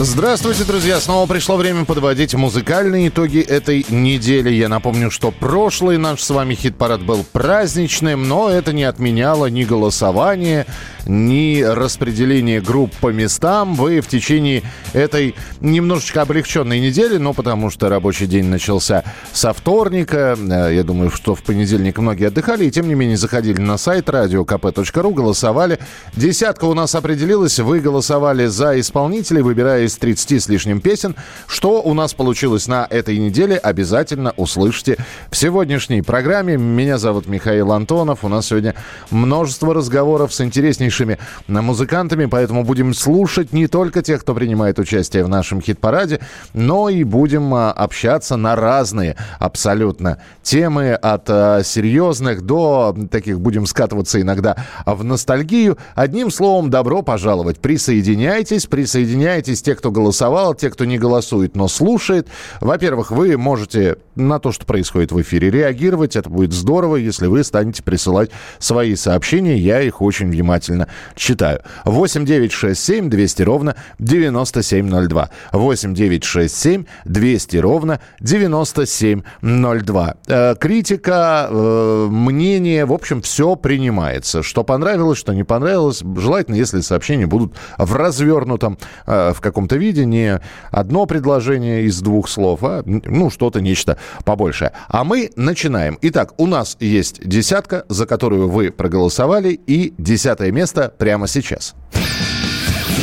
Здравствуйте, друзья! Снова пришло время подводить музыкальные итоги этой недели. Я напомню, что прошлый наш с вами хит-парад был праздничным, но это не отменяло ни голосование, ни распределение групп по местам. Вы в течение этой немножечко облегченной недели, но потому что рабочий день начался со вторника. Э, я думаю, что в понедельник многие отдыхали, и тем не менее заходили на сайт radiokp.ru, голосовали. Десятка у нас определилась. Вы голосовали за исполнителей, выбирая из 30 с лишним песен. Что у нас получилось на этой неделе, обязательно услышите в сегодняшней программе. Меня зовут Михаил Антонов. У нас сегодня множество разговоров с интереснейшими музыкантами, поэтому будем слушать не только тех, кто принимает участие в нашем хит-параде, но и будем а, общаться на разные абсолютно темы, от а, серьезных до таких, будем скатываться иногда в ностальгию. Одним словом, добро пожаловать. Присоединяйтесь, присоединяйтесь те, кто голосовал, те, кто не голосует, но слушает. Во-первых, вы можете на то, что происходит в эфире, реагировать. Это будет здорово, если вы станете присылать свои сообщения. Я их очень внимательно читаю. 8 9 6 7 200 ровно 9702. 8 9 6 7 200 ровно 9702. Э, критика, э, мнение, в общем, все принимается. Что понравилось, что не понравилось. Желательно, если сообщения будут в развернутом, э, в каком-то виде, не одно предложение из двух слов, а ну что-то, нечто побольше. А мы начинаем. Итак, у нас есть десятка, за которую вы проголосовали, и десятое место прямо сейчас.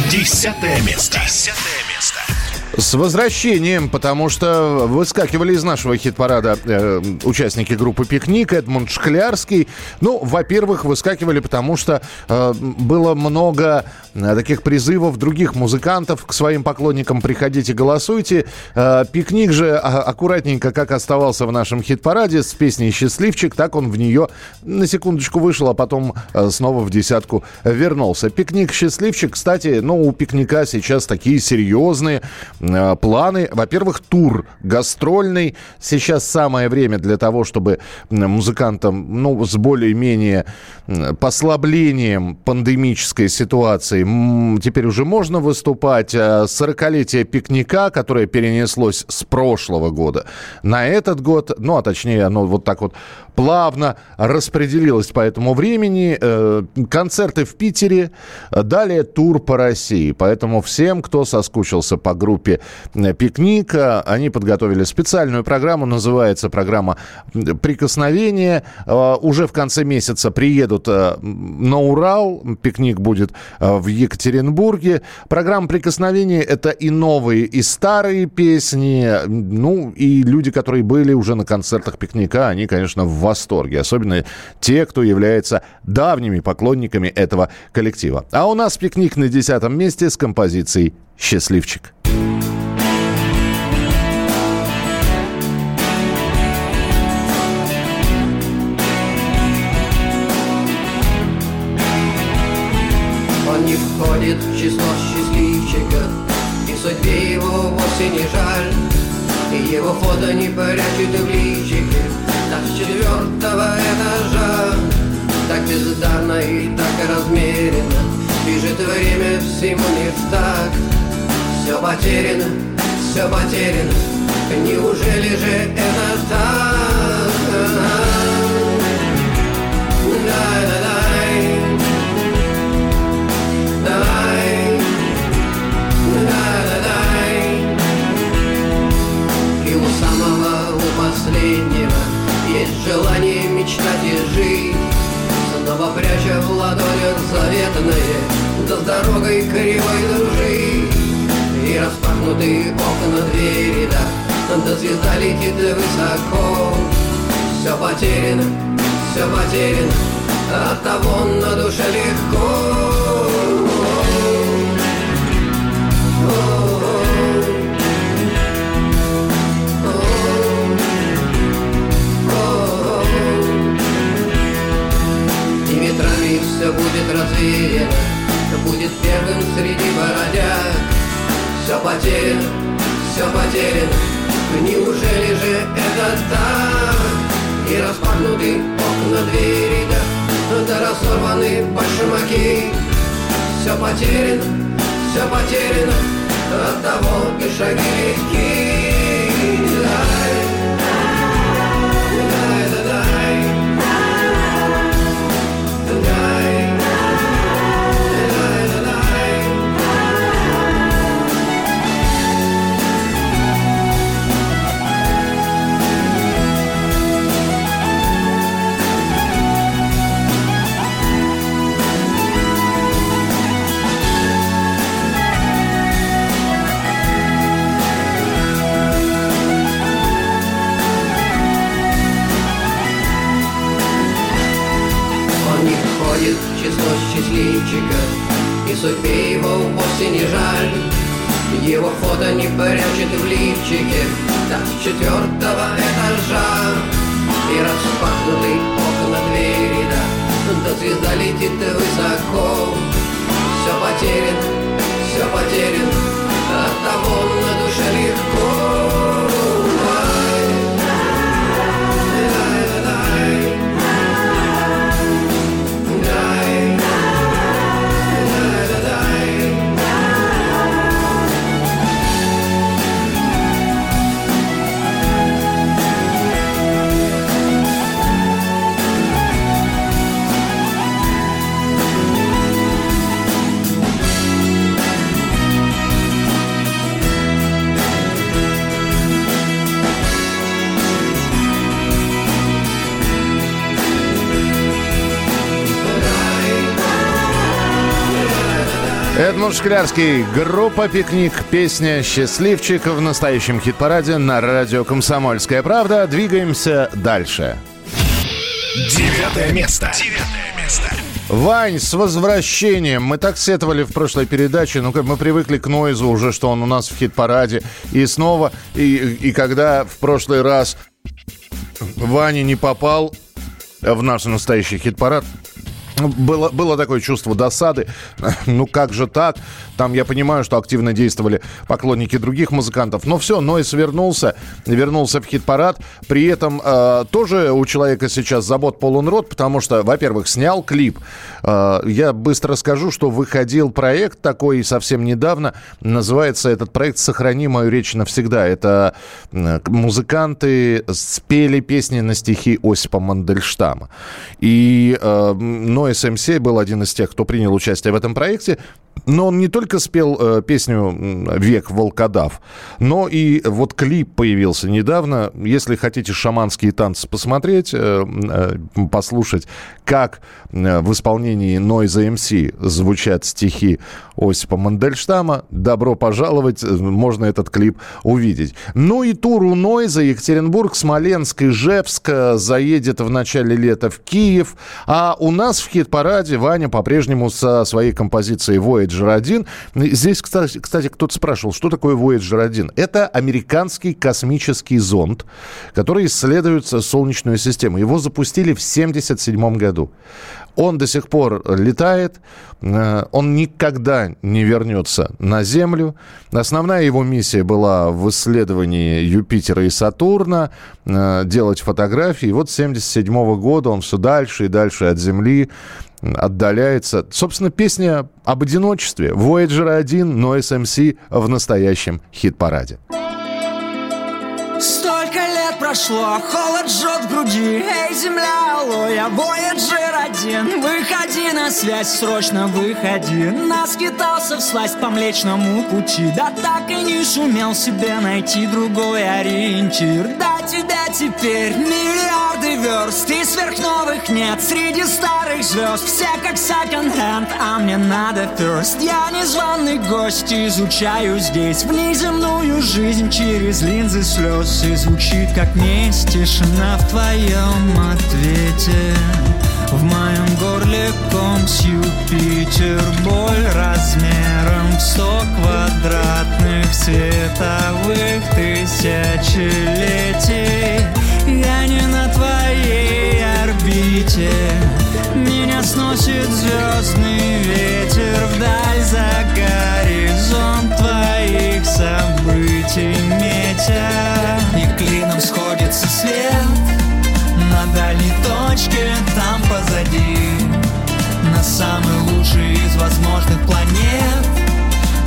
Десятое место. Десятое место. С возвращением, потому что выскакивали из нашего хит-парада э, участники группы «Пикник», Эдмунд Шклярский. Ну, во-первых, выскакивали, потому что э, было много э, таких призывов других музыкантов к своим поклонникам «приходите, голосуйте». Э, «Пикник» же а, аккуратненько, как оставался в нашем хит-параде с песней «Счастливчик», так он в нее на секундочку вышел, а потом э, снова в десятку вернулся. «Пикник», «Счастливчик», кстати, ну, у «Пикника» сейчас такие серьезные планы. Во-первых, тур гастрольный. Сейчас самое время для того, чтобы музыкантам ну, с более-менее послаблением пандемической ситуации теперь уже можно выступать. 40-летие э, пикника, которое перенеслось с прошлого года на этот год, ну, а точнее, оно вот так вот плавно распределилось по этому времени. Э, концерты в Питере, далее тур по России. Поэтому всем, кто соскучился по группе Э, пикника. Они подготовили специальную программу, называется программа «Прикосновение». Э, уже в конце месяца приедут э, на Урал. Пикник будет в Екатеринбурге. Программа «Прикосновение» — это и новые, и старые песни. Ну, и люди, которые были уже на концертах пикника, они, конечно, в восторге. Особенно те, кто является давними поклонниками этого коллектива. А у нас пикник на десятом месте с композицией «Счастливчик». входит в число счастливчиков И судьбе его вовсе не жаль И его фото не прячет в личике бездарно и так размеренно. Бежит время всему не в так. Все потеряно, все потеряно. Неужели же это так? Да-да-да последнего Есть желание мечтать и жить пряча в ладонях заветное Да с дорогой кривой дружить И распахнутые окна двери, да Да звезда летит высоко. Все потеряно, все потеряно От того на душе легко Все будет развеяно, будет первым среди бородяг. Все потеряно, все потеряно, неужели же это так? И распахнуты окна двери, да, да разорваны башмаки. Все потеряно, все потеряно, от того и шаги легкие. Шклярский, группа «Пикник», песня «Счастливчик» в настоящем хит-параде на радио «Комсомольская правда». Двигаемся дальше. Девятое место. Девятое место. Вань, с возвращением. Мы так сетовали в прошлой передаче. Ну, как мы привыкли к Нойзу уже, что он у нас в хит-параде. И снова, и, и когда в прошлый раз Ваня не попал в наш настоящий хит-парад, было, было такое чувство досады. Ну как же так? Там я понимаю, что активно действовали поклонники других музыкантов. Но все, Нойс вернулся, вернулся в хит-парад. При этом э, тоже у человека сейчас забот полон рот, потому что, во-первых, снял клип. Э, я быстро скажу, что выходил проект такой совсем недавно. Называется этот проект «Сохрани мою речь навсегда». Это э, музыканты спели песни на стихи Осипа Мандельштама. И э, Нойс МС был один из тех, кто принял участие в этом проекте. Но он не только спел э, песню «Век волкодав», но и вот клип появился недавно. Если хотите шаманские танцы посмотреть, э, э, послушать, как э, в исполнении Нойза МС звучат стихи Осипа Мандельштама, добро пожаловать, э, можно этот клип увидеть. Ну и тур у Нойза Екатеринбург, Смоленск, Ижевск э, заедет в начале лета в Киев. А у нас в хит-параде Ваня по-прежнему со своей композицией Voyager 1. Здесь, кстати, кстати, кто-то спрашивал, что такое Voyager 1? Это американский космический зонд, который исследует Солнечную систему. Его запустили в 1977 году. Он до сих пор летает, э, он никогда не вернется на Землю. Основная его миссия была в исследовании Юпитера и Сатурна, э, делать фотографии. И вот с 1977 года он все дальше и дальше от Земли отдаляется. Собственно, песня об одиночестве. Voyager 1, но SMC в настоящем хит-параде. Лет прошло, холод жжет в груди. Эй, земля, алло, я Voyager один. Выходи на связь, срочно выходи. Наскитался всласть по млечному пути. Да так и не сумел себе найти другой ориентир. Да тебя теперь миллиарды верст. И сверхновых нет среди старых звезд. Все как second-hand, а мне надо first. Я незваный гость, изучаю здесь. Внеземную жизнь через линзы слез. И звучит как месть тишина в твоем ответе. В моем горле ком с Юпитер. Боль размером в сто квадратных световых тысячелетий. Я не на твоей орбите. Меня сносит звездный ветер. Вдаль за горизонт твоих событий метя из возможных планет.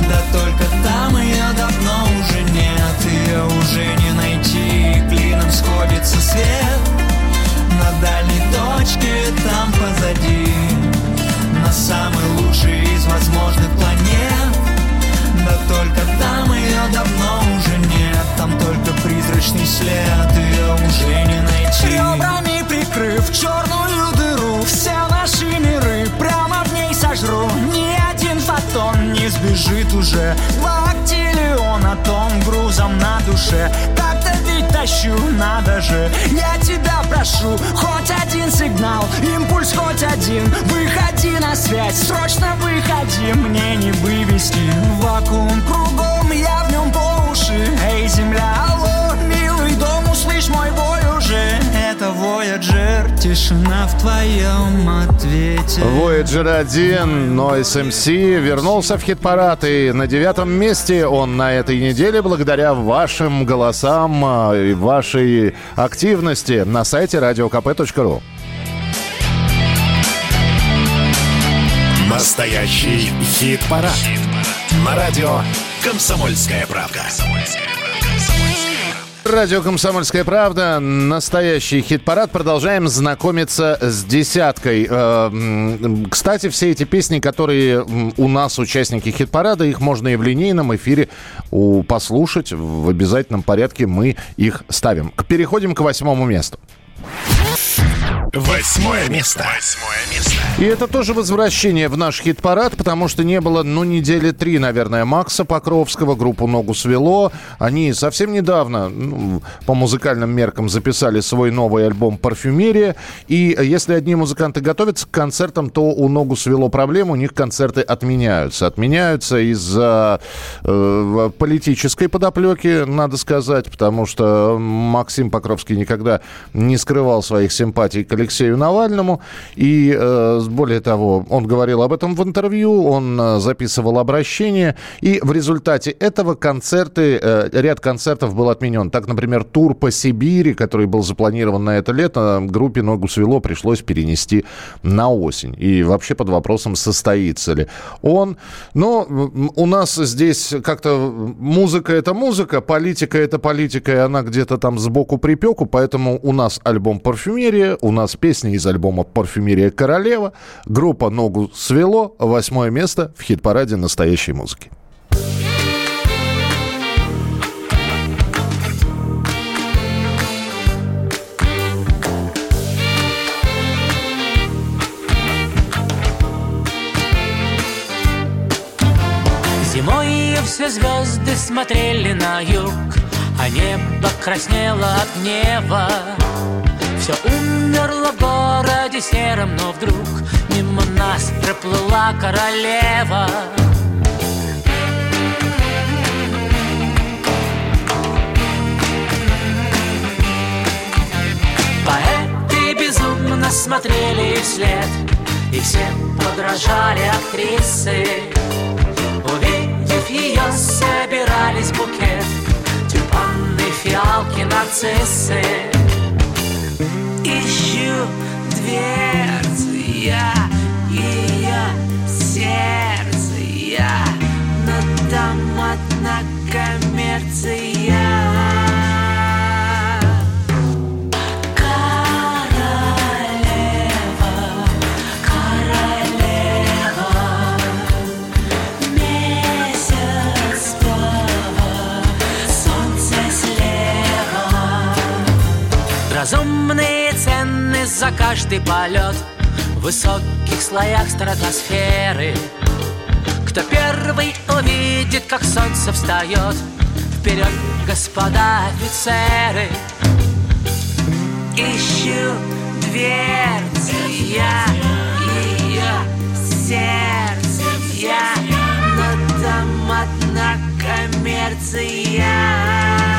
Да только там ее давно уже нет Ее уже не найти, клином сходится свет. На дальней точке там позади. На самой лучшей из возможных планет. Да только там ее давно уже нет. Там только призрачный след, ее уже не найти. Ребрами прикрыв черную дыру, все лежит уже. Два тон грузом на душе. Так-то ведь тащу, надо же. Я тебя прошу, хоть один сигнал Импульс хоть один. Выходи на связь, срочно выходи Мне не вывести. Вакуум кругом, я в нем по уши. Эй, земля, алло, милый дом, услышь мой бой уже Это Voyager, тишина в твоем ответе Voyager 1, Noise MC вернулся в хит-парад и на девятом месте он на этой неделе благодаря вашим голосам а, и вашей активности на сайте radiokp.ru. Настоящий хит-парад. хит-парад. На радио «Комсомольская правка». «Комсомольская правка». Радио «Комсомольская правда». Настоящий хит-парад. Продолжаем знакомиться с десяткой. Э, кстати, все эти песни, которые у нас участники хит-парада, их можно и в линейном эфире послушать. В обязательном порядке мы их ставим. Переходим к восьмому месту. Восьмое место. Восьмое место. И это тоже возвращение в наш хит-парад, потому что не было, ну, недели три, наверное, Макса Покровского, группу «Ногу свело». Они совсем недавно, ну, по музыкальным меркам, записали свой новый альбом «Парфюмерия». И если одни музыканты готовятся к концертам, то у «Ногу свело» проблем, у них концерты отменяются. Отменяются из-за э, политической подоплеки, надо сказать, потому что Максим Покровский никогда не скрывал своих симпатий к Алексею Навальному. И, э, более того, он говорил об этом в интервью, он э, записывал обращение. И в результате этого концерты, э, ряд концертов был отменен. Так, например, тур по Сибири, который был запланирован на это лето, группе «Ногу свело» пришлось перенести на осень. И вообще под вопросом, состоится ли он. Но у нас здесь как-то музыка – это музыка, политика – это политика, и она где-то там сбоку припеку, поэтому у нас альбом «Парфюмерия», у нас песня из альбома «Парфюмерия королева». Группа «Ногу свело». Восьмое место в хит-параде настоящей музыки. Зимой все звезды смотрели на юг, А небо краснело от гнева. Все умерло в городе сером, но вдруг Мимо нас проплыла королева. Поэты безумно смотрели вслед И все подражали актрисы. Увидев ее, собирались букет Тюльпаны, фиалки, нарциссы ищу дверцы Я ее сердце Я. Но там одна коммерция за каждый полет В высоких слоях стратосферы. Кто первый увидит, как солнце встает Вперед, господа офицеры. Ищу дверцы я ее сердце я Но там одна коммерция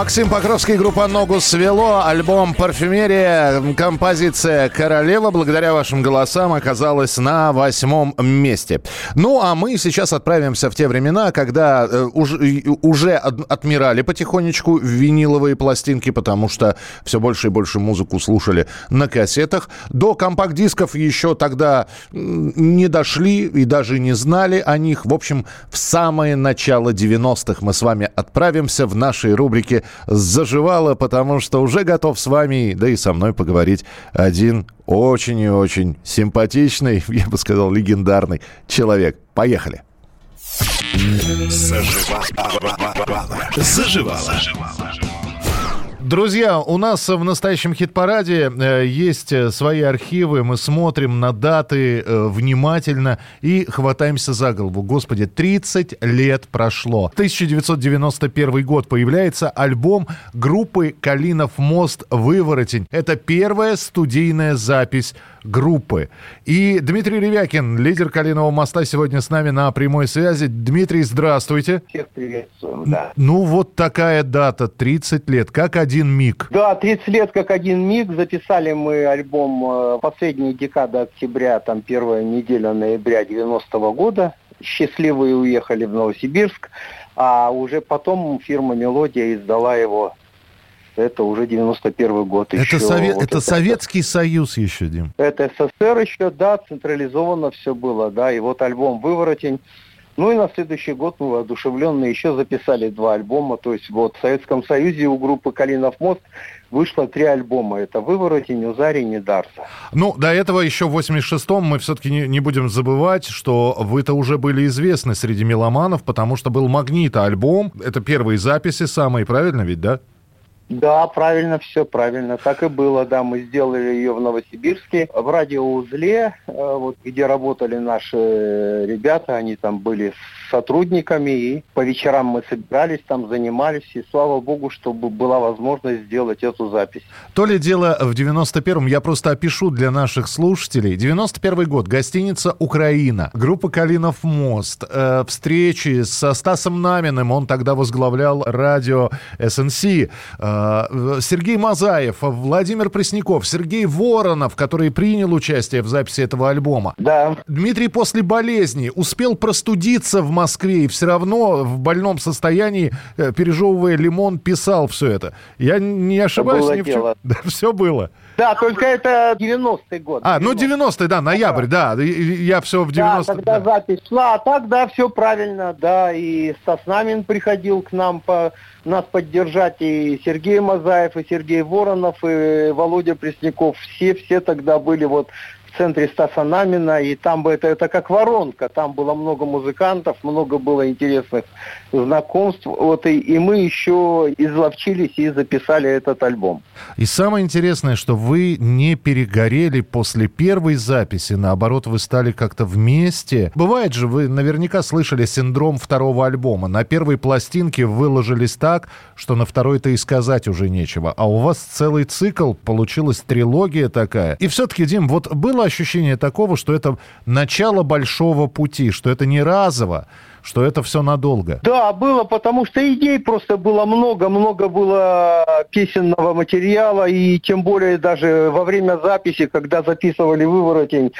Максим Покровский, группа «Ногу свело», альбом «Парфюмерия», композиция «Королева» благодаря вашим голосам оказалась на восьмом месте. Ну, а мы сейчас отправимся в те времена, когда э, уже, отмирали потихонечку виниловые пластинки, потому что все больше и больше музыку слушали на кассетах. До компакт-дисков еще тогда не дошли и даже не знали о них. В общем, в самое начало 90-х мы с вами отправимся в нашей рубрике заживало, потому что уже готов с вами, да и со мной поговорить один очень и очень симпатичный, я бы сказал, легендарный человек. Поехали. Заживало. Заживало. Друзья, у нас в настоящем хит-параде э, есть э, свои архивы. Мы смотрим на даты э, внимательно и хватаемся за голову. Господи, 30 лет прошло. 1991 год появляется альбом группы «Калинов мост. Выворотень». Это первая студийная запись группы. И Дмитрий Ревякин, лидер «Калинового моста», сегодня с нами на прямой связи. Дмитрий, здравствуйте. Всех приветствуем, да. Ну, вот такая дата, 30 лет, как один миг. Да, 30 лет как один миг. Записали мы альбом э, последняя декада октября, там первая неделя ноября 90-го года. Счастливые уехали в Новосибирск, а уже потом фирма «Мелодия» издала его это уже 91 год. Это, еще сове- вот это Советский Союз еще, Дим. Это СССР еще, да, централизованно все было, да, и вот альбом «Выворотень». Ну и на следующий год мы воодушевленные еще записали два альбома. То есть вот в Советском Союзе у группы «Калинов мост» вышло три альбома. Это «Выворотень», «Узарий», «Недарса». Ну, до этого еще в 86-м мы все-таки не, не будем забывать, что вы-то уже были известны среди меломанов, потому что был «Магнита» альбом. Это первые записи самые, правильно ведь, да? Да, правильно, все правильно. Так и было, да. Мы сделали ее в Новосибирске, в радиоузле, э, вот, где работали наши ребята. Они там были сотрудниками, и по вечерам мы собирались, там занимались, и слава богу, чтобы была возможность сделать эту запись. То ли дело в 91-м, я просто опишу для наших слушателей. 91 год, гостиница «Украина», группа «Калинов мост», э, встречи со Стасом Наминым, он тогда возглавлял радио СНС, э, Сергей Мазаев, Владимир Пресняков, Сергей Воронов, который принял участие в записи этого альбома. Да. Дмитрий после болезни успел простудиться в Москве и все равно в больном состоянии, э, пережевывая лимон, писал все это. Я не ошибаюсь было ни в чем. дело. Да, все было. Да, только это 90-й год. А, ну 90-й, да, ноябрь, да. И Я все в 90 Да, когда запись шла, а так, да, все правильно, да, и Стас Намин приходил к нам по, нас поддержать, и Сергей Мазаев, и Сергей Воронов, и Володя Пресняков, все, все тогда были вот в центре Стаса Намина, и там бы это, это как воронка, там было много музыкантов, много было интересных знакомств, вот, и, и мы еще изловчились и записали этот альбом. И самое интересное, что вы не перегорели после первой записи, наоборот, вы стали как-то вместе. Бывает же, вы наверняка слышали синдром второго альбома. На первой пластинке выложились так, что на второй-то и сказать уже нечего. А у вас целый цикл, получилась трилогия такая. И все-таки, Дим, вот было ощущение такого, что это начало большого пути, что это не разово, что это все надолго. Да, было, потому что идей просто было много, много было песенного материала, и тем более даже во время записи, когда записывали «Выворотень»,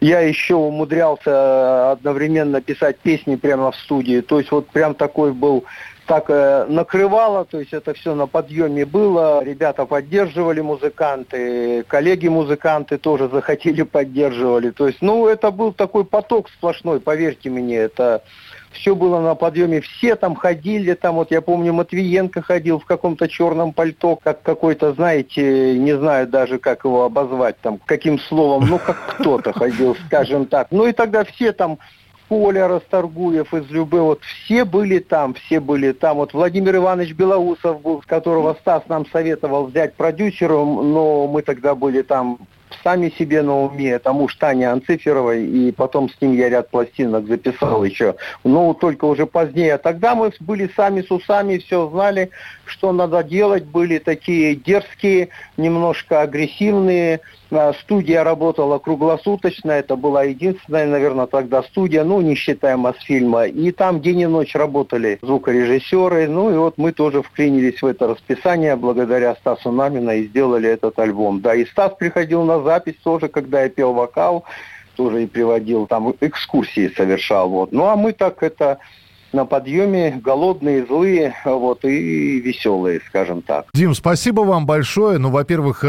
я еще умудрялся одновременно писать песни прямо в студии. То есть вот прям такой был так э, накрывало, то есть это все на подъеме было, ребята поддерживали музыканты, коллеги-музыканты тоже захотели, поддерживали. То есть, ну, это был такой поток сплошной, поверьте мне, это все было на подъеме, все там ходили, там вот я помню Матвиенко ходил в каком-то черном пальто, как какой-то, знаете, не знаю даже как его обозвать там, каким словом, ну как кто-то ходил, скажем так. Ну и тогда все там Коля Расторгуев из Любы, вот все были там, все были там. Вот Владимир Иванович Белоусов был, которого Стас нам советовал взять продюсером, но мы тогда были там сами себе на уме, это муж Тани Анциферовой, и потом с ним я ряд пластинок записал еще. Но только уже позднее. А тогда мы были сами с усами, все знали, что надо делать, были такие дерзкие, немножко агрессивные. А, Студия работала круглосуточно, это была единственная, наверное, тогда студия, ну, не считая Мосфильма. И там день и ночь работали звукорежиссеры, ну, и вот мы тоже вклинились в это расписание благодаря Стасу Намина и сделали этот альбом. Да, и Стас приходил на запись тоже, когда я пел вокал, тоже и приводил, там экскурсии совершал. Вот. Ну, а мы так это на подъеме, голодные, злые, вот, и веселые, скажем так. Дим, спасибо вам большое. Ну, во-первых,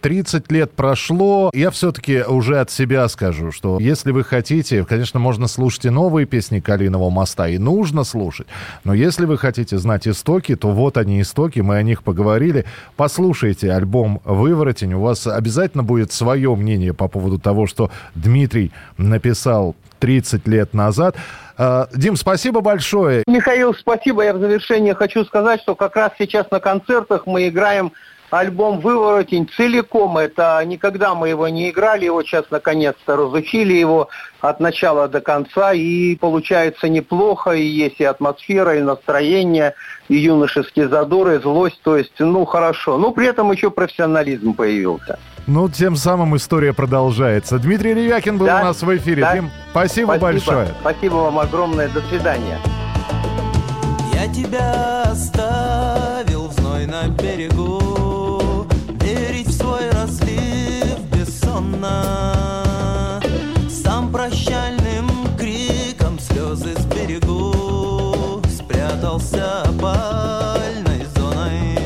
30 э, лет прошло. Я все-таки уже от себя скажу, что если вы хотите, конечно, можно слушать и новые песни Калиного моста, и нужно слушать. Но если вы хотите знать истоки, то вот они истоки, мы о них поговорили. Послушайте альбом «Выворотень», у вас обязательно будет свое мнение по поводу того, что Дмитрий написал 30 лет назад. А, Дим, спасибо большое. Михаил, спасибо. Я в завершение хочу сказать, что как раз сейчас на концертах мы играем альбом «Выворотень» целиком. Это никогда мы его не играли, его сейчас наконец-то разучили его от начала до конца. И получается неплохо, и есть и атмосфера, и настроение, и юношеский задор, и злость. То есть, ну, хорошо. Но при этом еще профессионализм появился. Ну, тем самым история продолжается. Дмитрий Ревякин был да, у нас в эфире. Да. Дим, спасибо, спасибо большое. Спасибо вам огромное. До свидания. Я тебя оставил в знойном берегу, бессонно. Сам прощальным криком слезы сберегу, Спрятался опальной зоной.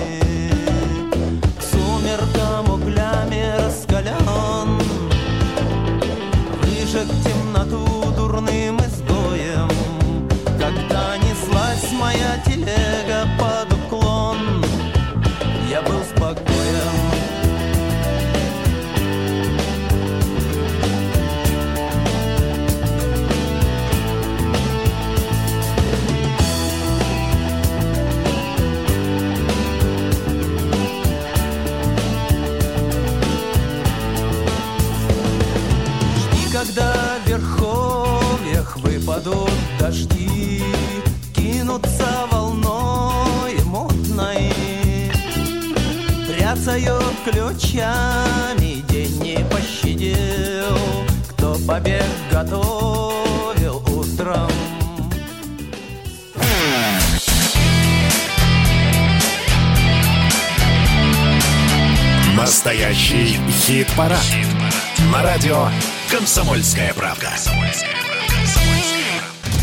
К сумеркам углями раскален, Выжег темноту дурным изгоем, Когда неслась моя телега Кинутся волной мутной, Бряцают ключами, день не пощадил, Кто побег готовил утром. Настоящий хит-парад. На радио «Комсомольская правда».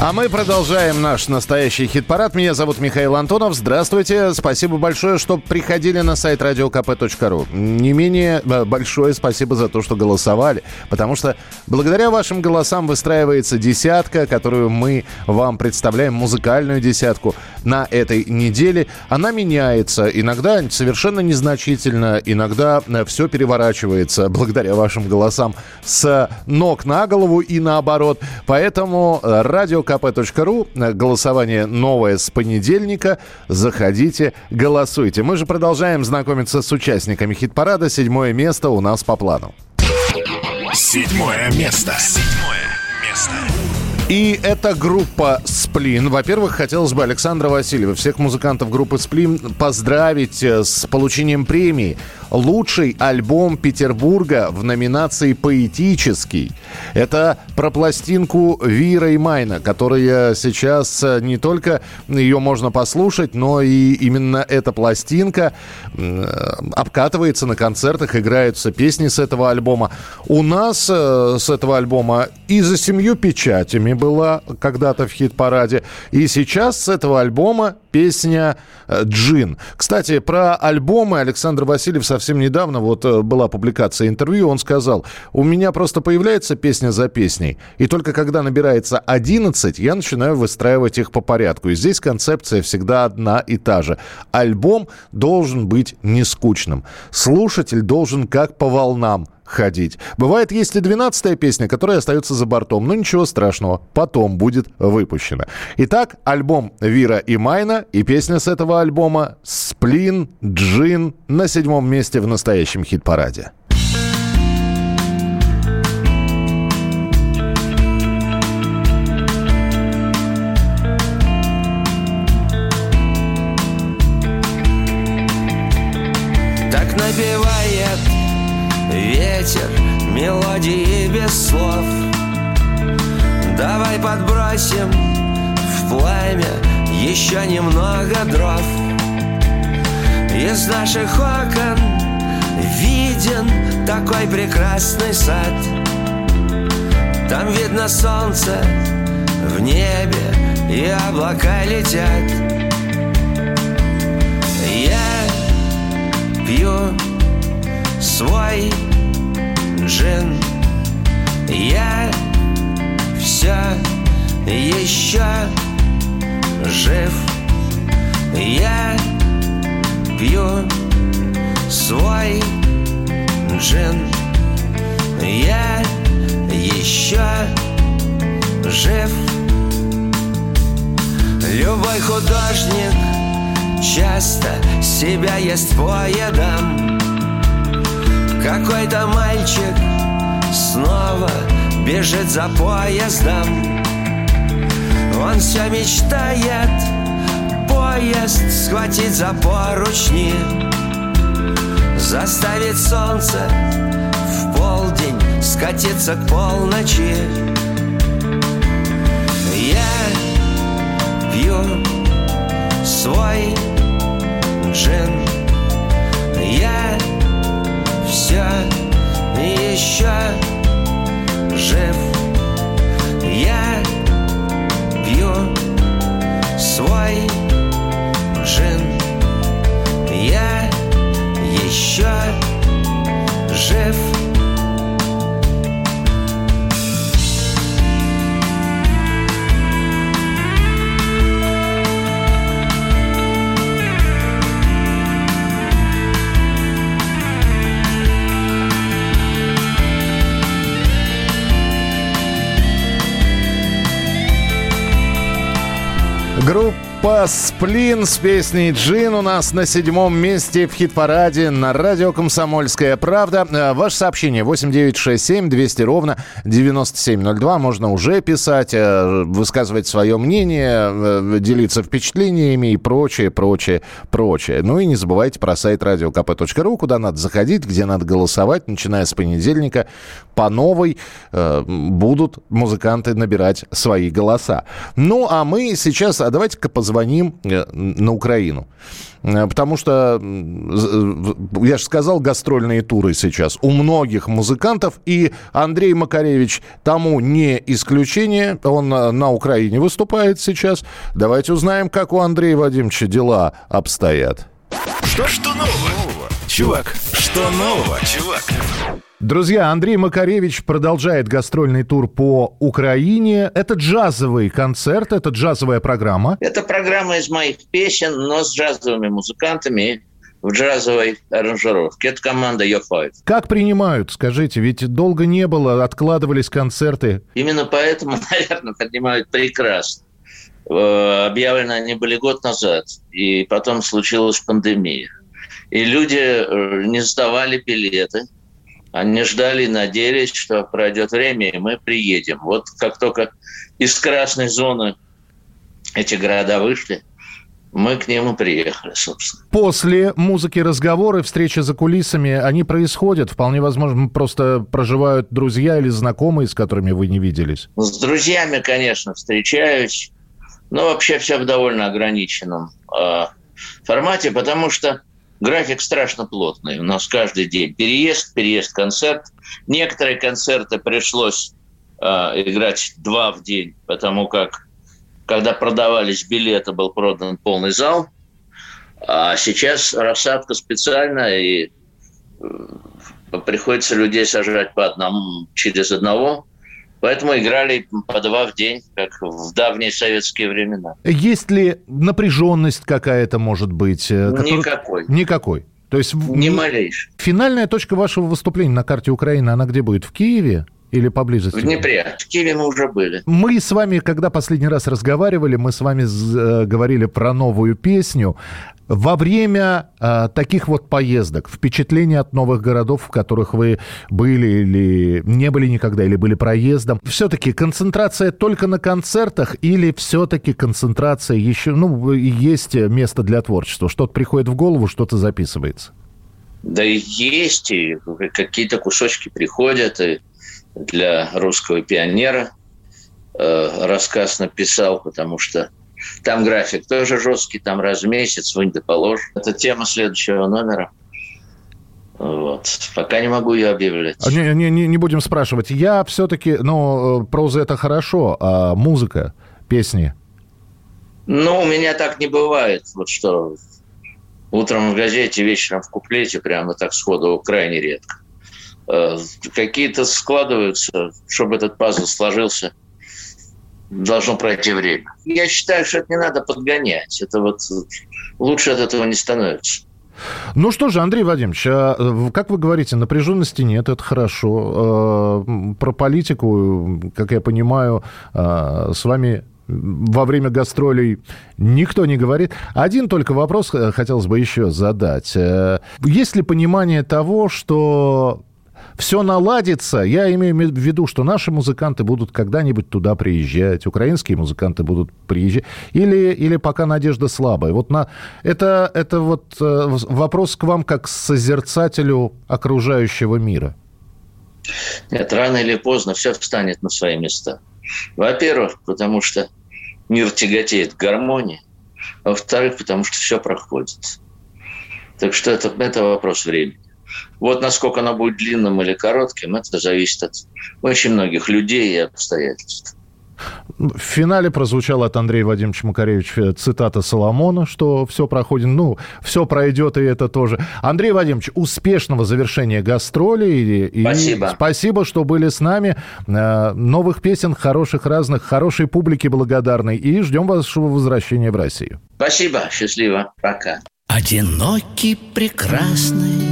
А мы продолжаем наш настоящий хит-парад. Меня зовут Михаил Антонов. Здравствуйте. Спасибо большое, что приходили на сайт radiokp.ru. Не менее э, большое спасибо за то, что голосовали. Потому что благодаря вашим голосам выстраивается десятка, которую мы вам представляем, музыкальную десятку на этой неделе. Она меняется. Иногда совершенно незначительно. Иногда все переворачивается благодаря вашим голосам с ног на голову и наоборот. Поэтому э, радиокп.ру Голосование новое с понедельника. Заходите, голосуйте. Мы же продолжаем знакомиться с участниками хит-парада. Седьмое место у нас по плану. Седьмое место. Седьмое. И это группа «Сплин». Во-первых, хотелось бы Александра Васильева, всех музыкантов группы «Сплин» поздравить э, с получением премии «Лучший альбом Петербурга» в номинации «Поэтический». Это про пластинку Вира и Майна, которая сейчас э, не только ее можно послушать, но и именно эта пластинка э, обкатывается на концертах, играются песни с этого альбома. У нас с этого альбома и за семью печатями была когда-то в хит-параде. И сейчас с этого альбома песня э, «Джин». Кстати, про альбомы Александр Васильев совсем недавно, вот э, была публикация интервью, он сказал, у меня просто появляется песня за песней, и только когда набирается 11, я начинаю выстраивать их по порядку. И здесь концепция всегда одна и та же. Альбом должен быть не скучным. Слушатель должен как по волнам ходить. Бывает, есть и двенадцатая песня, которая остается за бортом. Но ничего страшного, потом будет выпущена. Итак, альбом Вира и Майна и песня с этого альбома «Сплин Джин» на седьмом месте в настоящем хит-параде. Ветер мелодии без слов. Давай подбросим в пламя еще немного дров. Из наших окон виден такой прекрасный сад. Там видно солнце в небе и облака летят. Я пью свой джин Я все еще жив. Я пью свой джин. Я еще жив. Любой художник часто себя ест поедом Какой-то мальчик снова бежит за поездом. Он все мечтает поезд схватить за поручни Заставить солнце в полдень скатиться к полночи. Я пью свой джин Я все еще жив. Я пью свой джин. Я еще жив Группа «Сплин» с песней «Джин» у нас на седьмом месте в хит-параде на радио «Комсомольская правда». Э, Ваше сообщение 8967 200 ровно 9702. Можно уже писать, э, высказывать свое мнение, э, делиться впечатлениями и прочее, прочее, прочее. Ну и не забывайте про сайт radiokp.ru, куда надо заходить, где надо голосовать. Начиная с понедельника по новой э, будут музыканты набирать свои голоса. Ну а мы сейчас, а давайте-ка позвоним э, на Украину. Э, Потому что, з- я же сказал, гастрольные туры сейчас у многих музыкантов. И Андрей Макаревич тому не исключение. Он э, на Украине выступает сейчас. Давайте узнаем, как у Андрея Вадимовича дела обстоят. Что, что нового? Чувак, что нового, чувак? Друзья, Андрей Макаревич продолжает гастрольный тур по Украине. Это джазовый концерт, это джазовая программа. Это программа из моих песен, но с джазовыми музыкантами и в джазовой аранжировке. Это команда Yo Five. Как принимают, скажите, ведь долго не было, откладывались концерты. Именно поэтому, наверное, поднимают прекрасно. Э, Объявлены они были год назад, и потом случилась пандемия. И люди э, не сдавали билеты, они ждали и надеялись, что пройдет время, и мы приедем. Вот как только из красной зоны эти города вышли, мы к нему приехали, собственно. После музыки разговоры, встречи за кулисами, они происходят. Вполне возможно, просто проживают друзья или знакомые, с которыми вы не виделись. С друзьями, конечно, встречаюсь, но вообще все в довольно ограниченном э, формате, потому что график страшно плотный. У нас каждый день переезд, переезд, концерт. Некоторые концерты пришлось э, играть два в день, потому как когда продавались билеты, был продан полный зал. А сейчас рассадка специальная, и э, приходится людей сажать по одному, через одного. Поэтому играли по два в день, как в давние советские времена. Есть ли напряженность какая-то, может быть? э, которую- Никакой. Никакой. То есть Ни малейшей. финальная точка вашего выступления на карте Украины, она где будет? В Киеве или поблизости? В Днепре. В Киеве мы уже были. Мы с вами, когда последний раз разговаривали, мы с вами э, говорили про новую песню. Во время э, таких вот поездок, впечатления от новых городов, в которых вы были или не были никогда, или были проездом, все-таки концентрация только на концертах или все-таки концентрация еще, ну, есть место для творчества? Что-то приходит в голову, что-то записывается? Да и есть, и какие-то кусочки приходят и для русского пионера. Э, рассказ написал, потому что там график тоже жесткий, там раз в месяц, вынь да положь. Это тема следующего номера. Вот. Пока не могу ее объявлять. А, Не, не, не- не будем спрашивать. Я все-таки, ну, э, проза это хорошо, а музыка, песни. Ну, у меня так не бывает. Вот что утром в газете, вечером в куплете, прямо так сходу крайне редко. Э, какие-то складываются, чтобы этот пазл сложился, должно пройти время. Я считаю, что это не надо подгонять. Это вот лучше от этого не становится. Ну что же, Андрей Вадимович, а, как вы говорите, напряженности нет, это хорошо. А, про политику, как я понимаю, а, с вами во время гастролей никто не говорит. Один только вопрос э, хотелось бы еще задать. Э, есть ли понимание того, что все наладится. Я имею в виду, что наши музыканты будут когда-нибудь туда приезжать, украинские музыканты будут приезжать, или, или пока надежда слабая. Вот на, это, это вот э, вопрос к вам как к созерцателю окружающего мира. Нет, рано или поздно все встанет на свои места. Во-первых, потому что мир тяготеет к гармонии. Во-вторых, потому что все проходит. Так что это, это вопрос времени. Вот насколько оно будет длинным или коротким, это зависит от очень многих людей и обстоятельств. В финале прозвучала от Андрея Вадимовича Макаревича цитата Соломона, что все проходит, ну, все пройдет, и это тоже. Андрей Вадимович, успешного завершения гастролей. И, спасибо. И спасибо, что были с нами. Э, новых песен, хороших разных, хорошей публики благодарной. И ждем вашего возвращения в Россию. Спасибо, счастливо, пока. Одинокий, прекрасный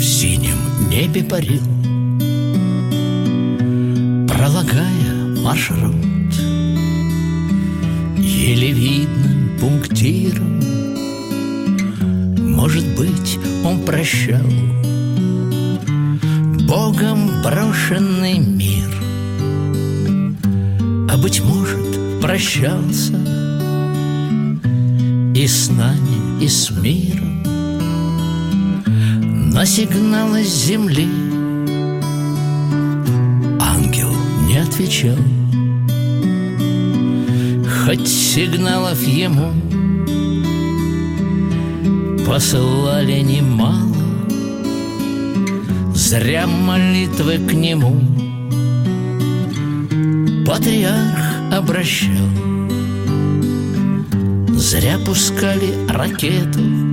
в синем небе парил, Пролагая маршрут Еле видным пунктиром Может быть, он прощал Богом брошенный мир А быть может, прощался И с нами, и с миром на сигналы с земли. Ангел не отвечал. Хоть сигналов ему Посылали немало Зря молитвы к нему Патриарх обращал. Зря пускали ракету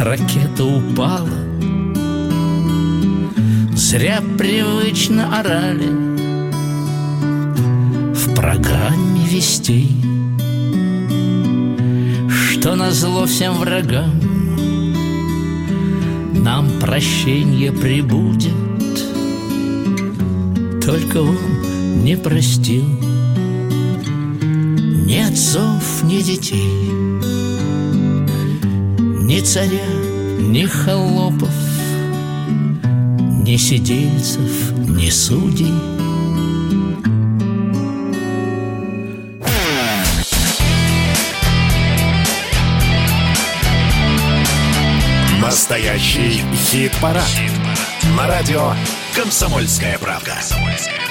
ракета упала. Зря привычно орали. В программе вестей Что назло всем врагам Нам прощение прибудет. Только он не простил Ни отцов, ни детей ни царя, ни холопов, Ни сидельцев, ни судей. Настоящий хит-парад. Хит На радио «Комсомольская правка». «Комсомольская правка».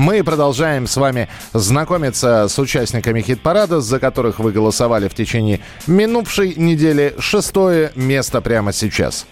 Мы продолжаем с вами знакомиться с участниками хит-парада, за которых вы голосовали в течение минувшей недели. Шестое место прямо сейчас.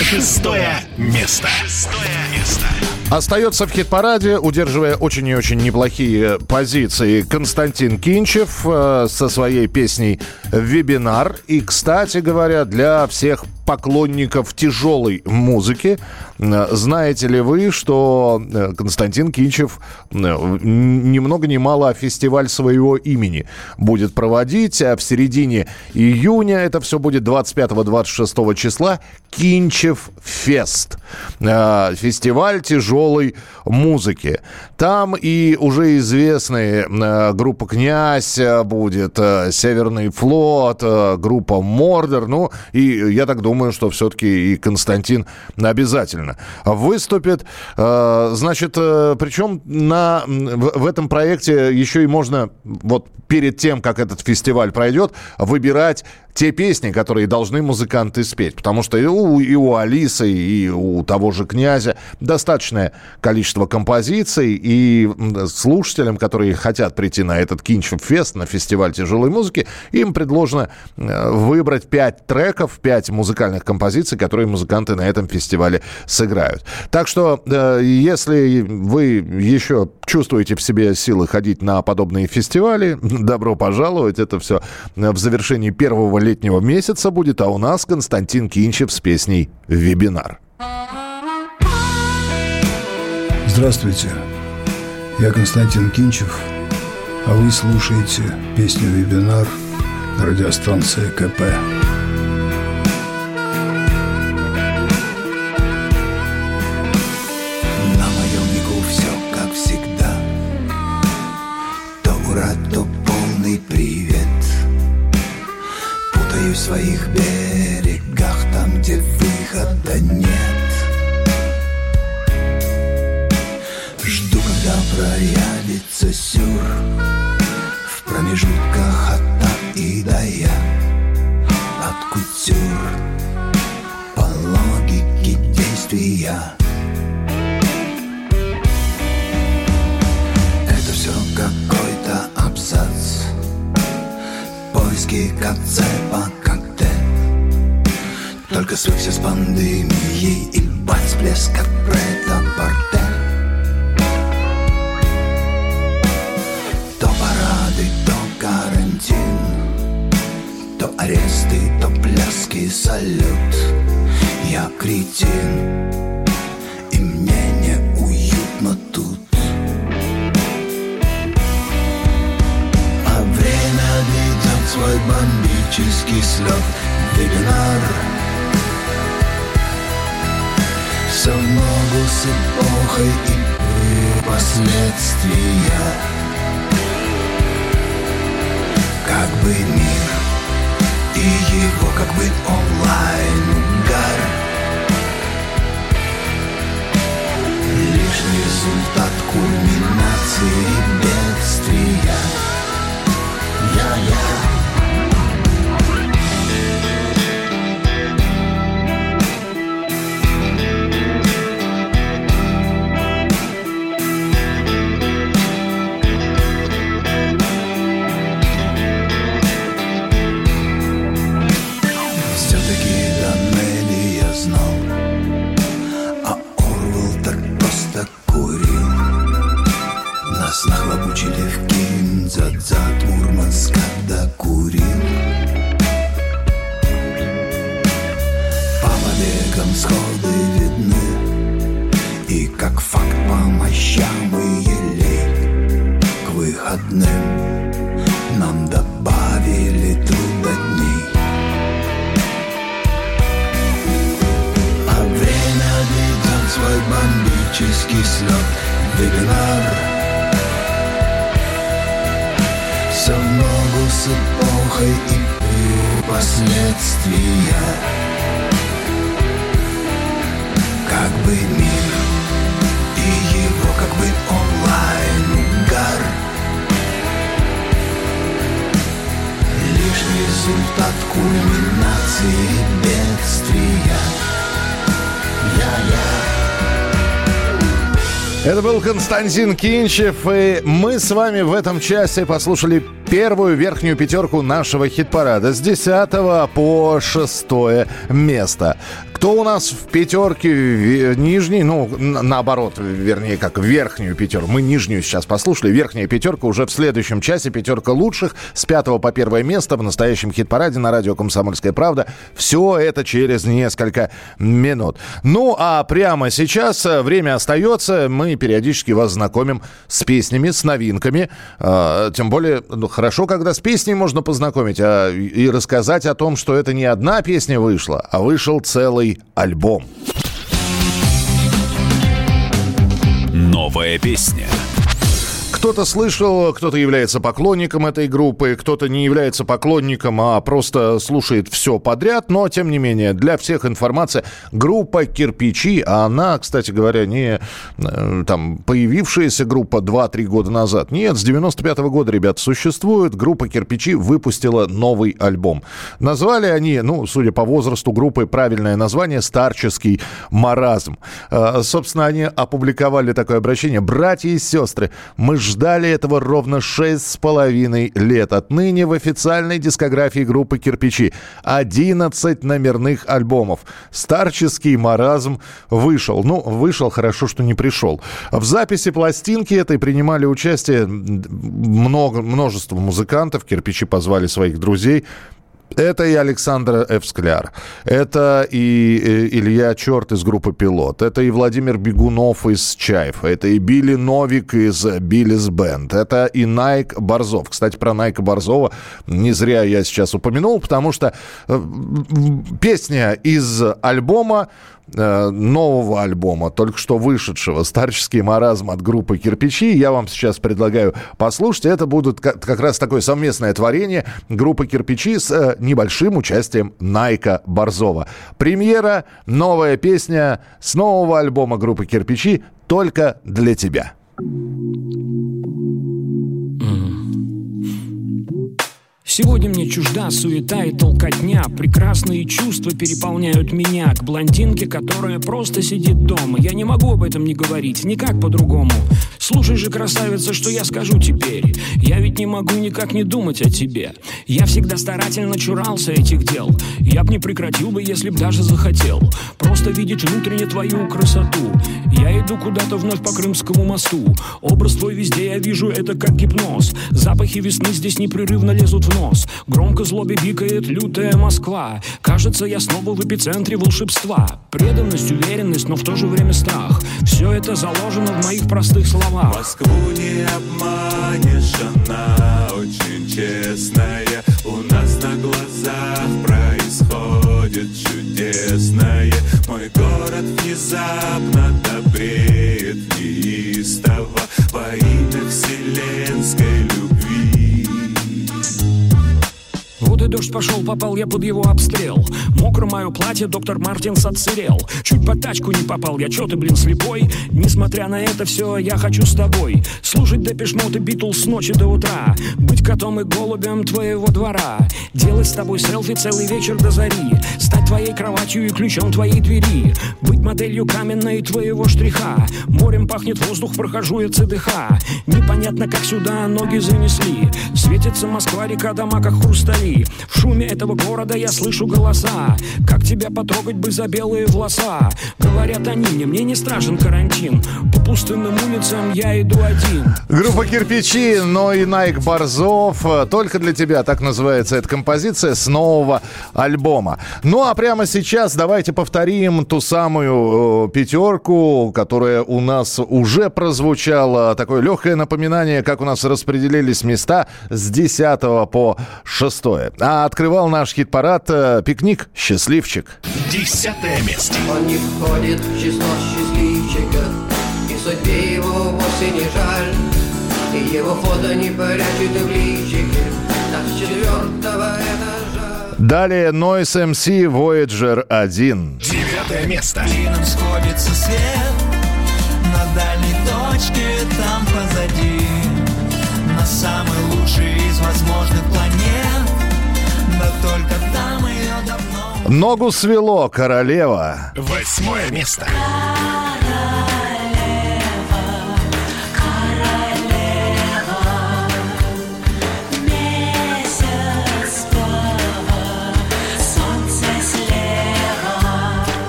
Шестое место. Шестое место. Остается в хит-параде, удерживая очень и очень неплохие позиции, Константин Кинчев э, со своей песней «Вебинар». И, кстати говоря, для всех поклонников тяжелой музыки. Знаете ли вы, что э, Константин Кинчев э, ни много ни мало фестиваль своего имени будет проводить, а в середине июня это все будет 25-26 числа Кинчев Фест. Э, фестиваль тяжелой музыки. Там и уже известные группа «Князь» будет, «Северный флот», группа «Мордор». Ну, и я так думаю, думаю, что все-таки и Константин обязательно выступит. Э, значит, э, причем на, в этом проекте еще и можно вот перед тем, как этот фестиваль пройдет, выбирать те песни, которые должны музыканты спеть. Потому что и у, и у Алисы, и у того же князя достаточное количество композиций. И слушателям, которые хотят прийти на этот Кинчев фест, на фестиваль тяжелой музыки, им предложено э, выбрать пять треков, пять музыкальных композиций, которые музыканты на этом фестивале сыграют. Так что, э, если вы еще чувствуете в себе силы ходить на подобные фестивали, добро пожаловать. Это все в завершении первого летнего месяца будет, а у нас Константин Кинчев с песней «Вебинар». Здравствуйте, я Константин Кинчев, а вы слушаете песню «Вебинар» на радиостанции КП. Своих берегах Там, где выхода нет. Жду, когда проявится сюр В промежутках от «а» и до я. От кутюр По логике действия. Это все какой-то абзац. Поиски концепа Только свыкся с пандемией И бац, блеск как прет-а-порте То парады, то карантин То аресты, то пляски, салют. Я кретин И мне не уютно тут. А время ведет свой бомбический слет. Вебинар Все в ногу с эпохой и последствия. Как бы мир и его как бы онлайн угар. Лишь результат кульминации бедствия. Я-я Кинзадзад Мурманск, когда курил По побегам сходы видны. И как факт по мощам и елей К выходным. Нам добавили трудодней А время ведет свой бомбический слет Вебинар Все в ногу с эпохой и последствия. Как бы мир и его как бы онлайн угар. Лишь результат кульминации бедствия Это был Константин Кинчев, и мы с вами в этом часе послушали первую верхнюю пятерку нашего хит-парада с 10 по 6 место. Кто у нас в пятерке нижней, ну, наоборот, вернее, как верхнюю пятерку. Мы нижнюю сейчас послушали. Верхняя пятерка уже в следующем часе. Пятерка лучших с 5 по первое место в настоящем хит-параде на радио «Комсомольская правда». Все это через несколько минут. Ну, а прямо сейчас э, время остается. Мы периодически вас знакомим с песнями, с новинками. Э, Тем более, ну, хорошо, когда с песней можно познакомить а, и рассказать о том, что это не одна песня вышла, а вышел целый альбом. Новая песня. Кто-то слышал, кто-то является поклонником этой группы, кто-то не является поклонником, а просто слушает все подряд. Но, тем не менее, для всех информация. Группа «Кирпичи», а она, кстати говоря, не э, там появившаяся группа 2-3 года назад. Нет, с 95 -го года, ребят, существует. Группа «Кирпичи» выпустила новый альбом. Назвали они, ну, судя по возрасту группы, правильное название «Старческий маразм». Э, собственно, они опубликовали такое обращение. «Братья и сестры, мы ждали этого ровно шесть с половиной лет. Отныне в официальной дискографии группы «Кирпичи» 11 номерных альбомов. Старческий маразм вышел. Ну, вышел, хорошо, что не пришел. В записи пластинки этой принимали участие много, множество музыкантов. «Кирпичи» позвали своих друзей. Это и Александр Эвскляр, это и э, Илья Черт из группы «Пилот», это и Владимир Бегунов из «Чаев», это и Билли Новик из «Биллис Бенд», это и Найк Борзов. Кстати, про Найка Борзова не зря я сейчас упомянул, потому что э, песня из альбома нового альбома, только что вышедшего «Старческий маразм» от группы «Кирпичи». Я вам сейчас предлагаю послушать. Это будут как, раз такое совместное творение группы «Кирпичи» с э, небольшим участием Найка Борзова. Премьера, новая песня с нового альбома группы «Кирпичи» «Только для тебя». Сегодня мне чужда суета и толкотня. Прекрасные чувства переполняют меня К блондинке, которая просто сидит дома. Я не могу об этом не говорить, никак по-другому Слушай же, красавица, что я скажу теперь? Я ведь не могу никак не думать о тебе. Я всегда старательно чурался этих дел. Я б не прекратил бы, если б даже захотел. Просто видеть внутренне твою красоту. Я иду куда-то вновь по Крымскому мосту. Образ твой везде я вижу, это как гипноз. Запахи весны здесь непрерывно лезут в нос. Громко злобе бикает лютая Москва. Кажется, я снова в эпицентре волшебства. Преданность, уверенность, но в то же время страх. Все это заложено в моих простых словах Москву не обманешь, она очень честная. У нас на глазах происходит чудесное. Мой город внезапно добреет неистово. Во имя вселенской любви Вот и дождь пошел, попал я под его обстрел. Мокро мое платье, доктор Мартинс отсырел Чуть под тачку не попал, я чё ты, блин, слепой? Несмотря на это все, я хочу с тобой. Слушать Депешмот и Битлз с ночи до утра. Быть котом и голубем твоего двора. Делать с тобой селфи целый вечер до зари. Стать твоей кроватью и ключом твоей двери. Быть моделью каменной твоего штриха. Морем пахнет воздух, прохожу я ЦДХ Непонятно, как сюда ноги занесли. Светится Москва, река, дома, как хрустали В шуме этого города я слышу голоса Как тебя потрогать бы за белые волоса Говорят они мне, мне не страшен карантин По пустынным улицам я иду один Группа «Кирпичи», но и Найк Борзов. Только для тебя, так называется эта композиция с нового альбома. Ну а прямо сейчас давайте повторим ту самую э, пятерку, которая у нас уже прозвучала. Такое легкое напоминание, как у нас распределились места с 10 по 6. А открывал наш хит-парад э, «Пикник. Счастливчик». Десятое место. Он не входит в число счастливчиков И судьбе его вовсе не жаль И его фото не прячет в личике Так с четвертого этажа Далее Noise MC Voyager 1. Девятое место. Клином сходится свет На дальней точке там позади Ногу свело, королева. Восьмое место.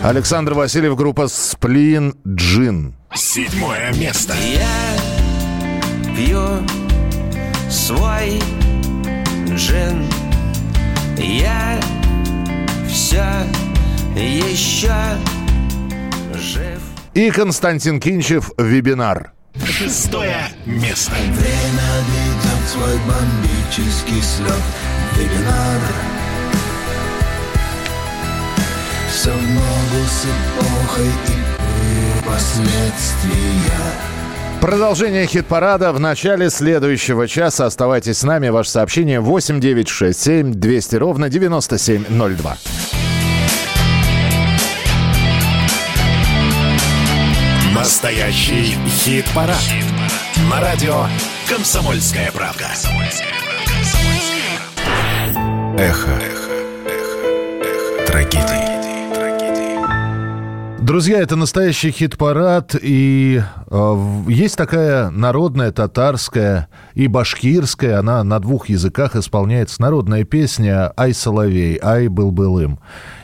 Александр Васильев, группа Сплин Джин. Седьмое место. Я пью свой джин Я все еще жив И Константин Кинчев, вебинар. Шестое место. Время видать свой бомбический слет Вебинар Все в ногу с эпохой и последствия Продолжение хит-парада в начале следующего часа. Оставайтесь с нами. Ваше сообщение 8967 200 ровно 9702. Настоящий хит-парад. На радио «Комсомольская правда». Эхо. Трагедии. Друзья, это настоящий хит-парад, и э, есть такая народная, татарская и башкирская, она на двух языках исполняется, народная песня «Ай, соловей, ай, был былым».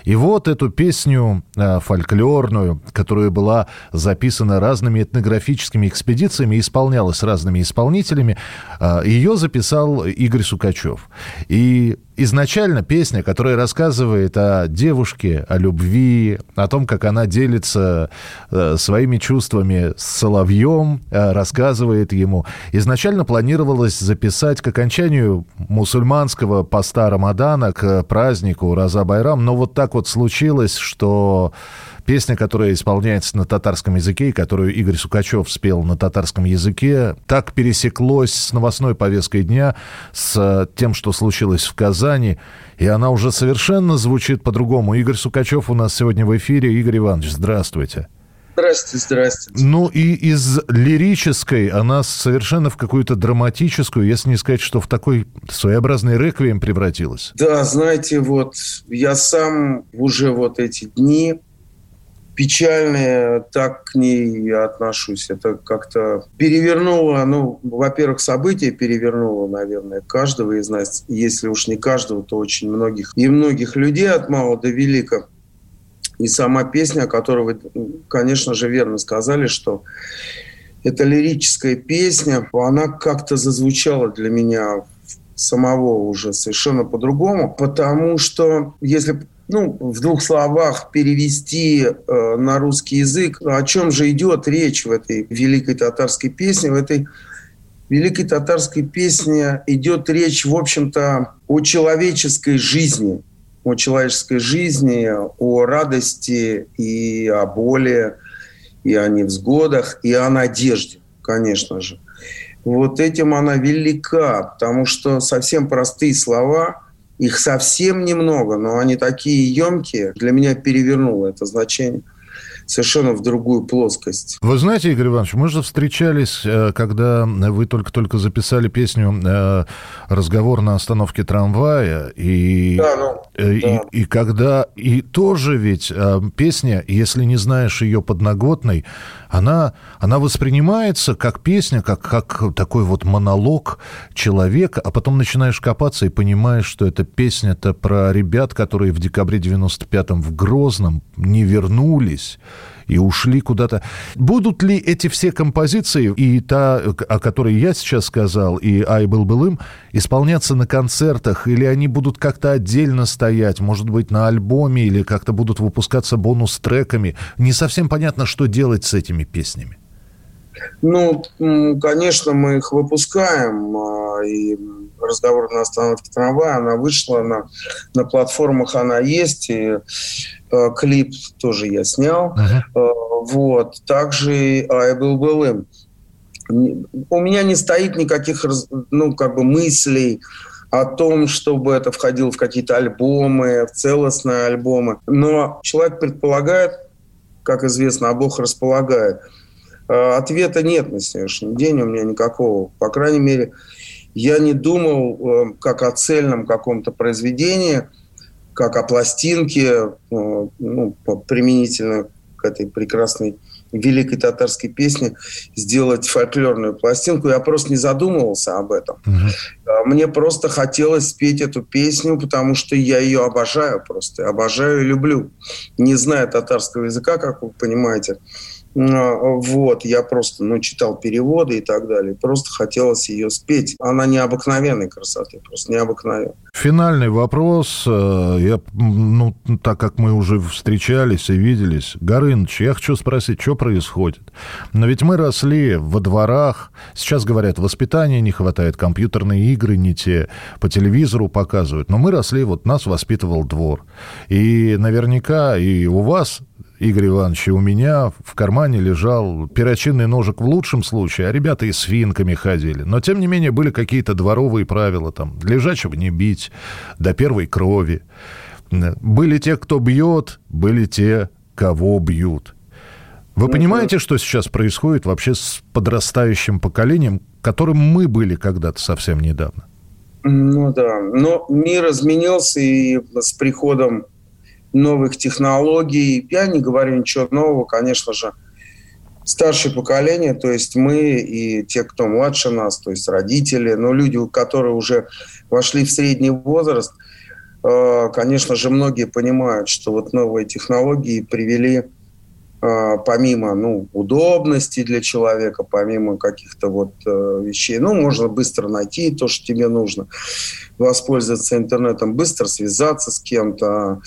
И вот эту песню э, фольклорную, которая была записана разными этнографическими экспедициями, исполнялась разными исполнителями, э, ее записал Игорь Сукачев. И изначально песня, которая рассказывает о девушке, о любви, о том, как она делится э, своими чувствами с соловьем, рассказывает ему. Изначально планировалось записать к окончанию мусульманского поста Рамадана, к празднику Раза Байрам, но вот так вот случилось, что песня, которая исполняется на татарском языке, и которую Игорь Сукачев спел на татарском языке, так пересеклось с новостной повесткой дня, с э, тем, что случилось в Казани, и она уже совершенно звучит по-другому. Игорь Сукачев у нас сегодня в эфире. Игорь Иванович, здравствуйте. Здрасте, здрасте. Ну и из лирической она совершенно в какую-то драматическую, если не сказать, что в такой своеобразный реквием превратилась. Да, знаете, вот я сам уже вот эти дни печальные, так к ней отношусь. Это как-то перевернуло, ну, во-первых, событие перевернуло, наверное, каждого из нас. Если уж не каждого, то очень многих. И многих людей от мала до велика. И сама песня, о которой вы, конечно же, верно сказали, что это лирическая песня, она как-то зазвучала для меня самого уже совершенно по-другому, потому что если ну, в двух словах перевести э, на русский язык, о чем же идет речь в этой великой татарской песне, в этой великой татарской песне идет речь, в общем-то, о человеческой жизни, о человеческой жизни, о радости и о боли, и о невзгодах, и о надежде, конечно же. Вот этим она велика, потому что совсем простые слова, их совсем немного, но они такие емкие, для меня перевернуло это значение совершенно в другую плоскость. Вы знаете, Игорь Иванович, мы же встречались, э, когда вы только-только записали песню э, «Разговор на остановке трамвая», и, Да, ну, э, и, да. и когда... И тоже ведь песня, если не знаешь ее подноготной, она, она воспринимается как песня, как, как такой вот монолог человека, а потом начинаешь копаться и понимаешь, что эта песня-то про ребят, которые в декабре 95-м в Грозном не вернулись и ушли куда-то. Будут ли эти все композиции, и та, о которой я сейчас сказал, и «Ай, был былым», исполняться на концертах, или они будут как-то отдельно стоять, может быть, на альбоме, или как-то будут выпускаться бонус-треками? Не совсем понятно, что делать с этими песнями. Ну, конечно, мы их выпускаем, а, и разговор на остановке трамвая, она вышла на, на платформах, она есть, и э, клип тоже я снял. Э, вот. Также «Ай, был былым». У меня не стоит никаких, ну, как бы мыслей о том, чтобы это входило в какие-то альбомы, в целостные альбомы. Но человек предполагает, как известно, а Бог располагает. Э, Ответа нет на сегодняшний день у меня никакого. По крайней мере, я не думал э, как о цельном каком-то произведении, как о пластинке, э, ну, применительно к этой прекрасной великой татарской песне, сделать фольклорную пластинку. Я просто не задумывался об этом. А Мне просто хотелось спеть эту песню, потому что я ее обожаю просто. Обожаю и люблю. Не зная татарского языка, как вы понимаете. А, Вот, я просто ну, читал переводы и так далее. Просто хотелось ее спеть. Она необыкновенной красоты, просто необыкновенной. Финальный вопрос. Э, Я, ну, так как мы уже встречались и виделись, Горыныч, я хочу спросить, что происходит? Но ведь мы росли во дворах. Сейчас говорят, воспитания не хватает, компьютерные игры не те, по телевизору показывают. Но мы росли, вот нас воспитывал двор. И наверняка и у вас Игорь Иванович, и у меня в кармане лежал перочинный ножик в лучшем случае, а ребята и с финками ходили. Но, тем не менее, были какие-то дворовые правила, там, лежачего не бить, до первой крови. Были те, кто бьет, были те, кого бьют. Вы понимаете, что сейчас происходит вообще с подрастающим поколением, которым мы были когда-то совсем недавно? Ну да, но мир изменился, и с приходом новых технологий, я не говорю ничего нового, конечно же, старшее поколение, то есть мы и те, кто младше нас, то есть родители, но люди, которые уже вошли в средний возраст, э, конечно же, многие понимают, что вот новые технологии привели а, помимо ну, удобности для человека, помимо каких-то вот э, вещей, ну, можно быстро найти то, что тебе нужно, воспользоваться интернетом, быстро связаться с кем-то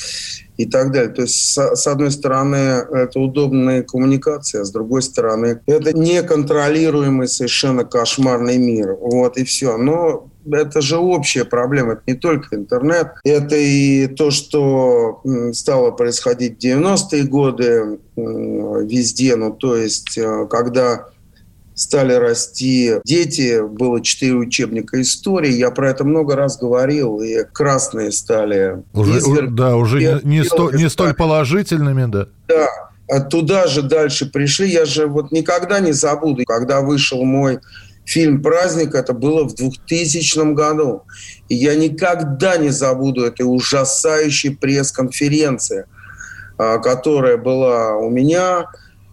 и так далее. То есть, с, одной стороны, это удобная коммуникация, с другой стороны, это неконтролируемый совершенно кошмарный мир. Вот и все. Но это же общая проблема, это не только интернет, это и то, что стало происходить в 90-е годы везде, ну то есть э, когда стали расти дети, было четыре учебника истории, я про это много раз говорил, и красные стали... Уже, изверг... Да, уже не, не, сто, не столь положительными, да. Да, а туда же дальше пришли, я же вот никогда не забуду, когда вышел мой фильм «Праздник», это было в 2000 году. И я никогда не забуду этой ужасающей пресс-конференции, а, которая была у меня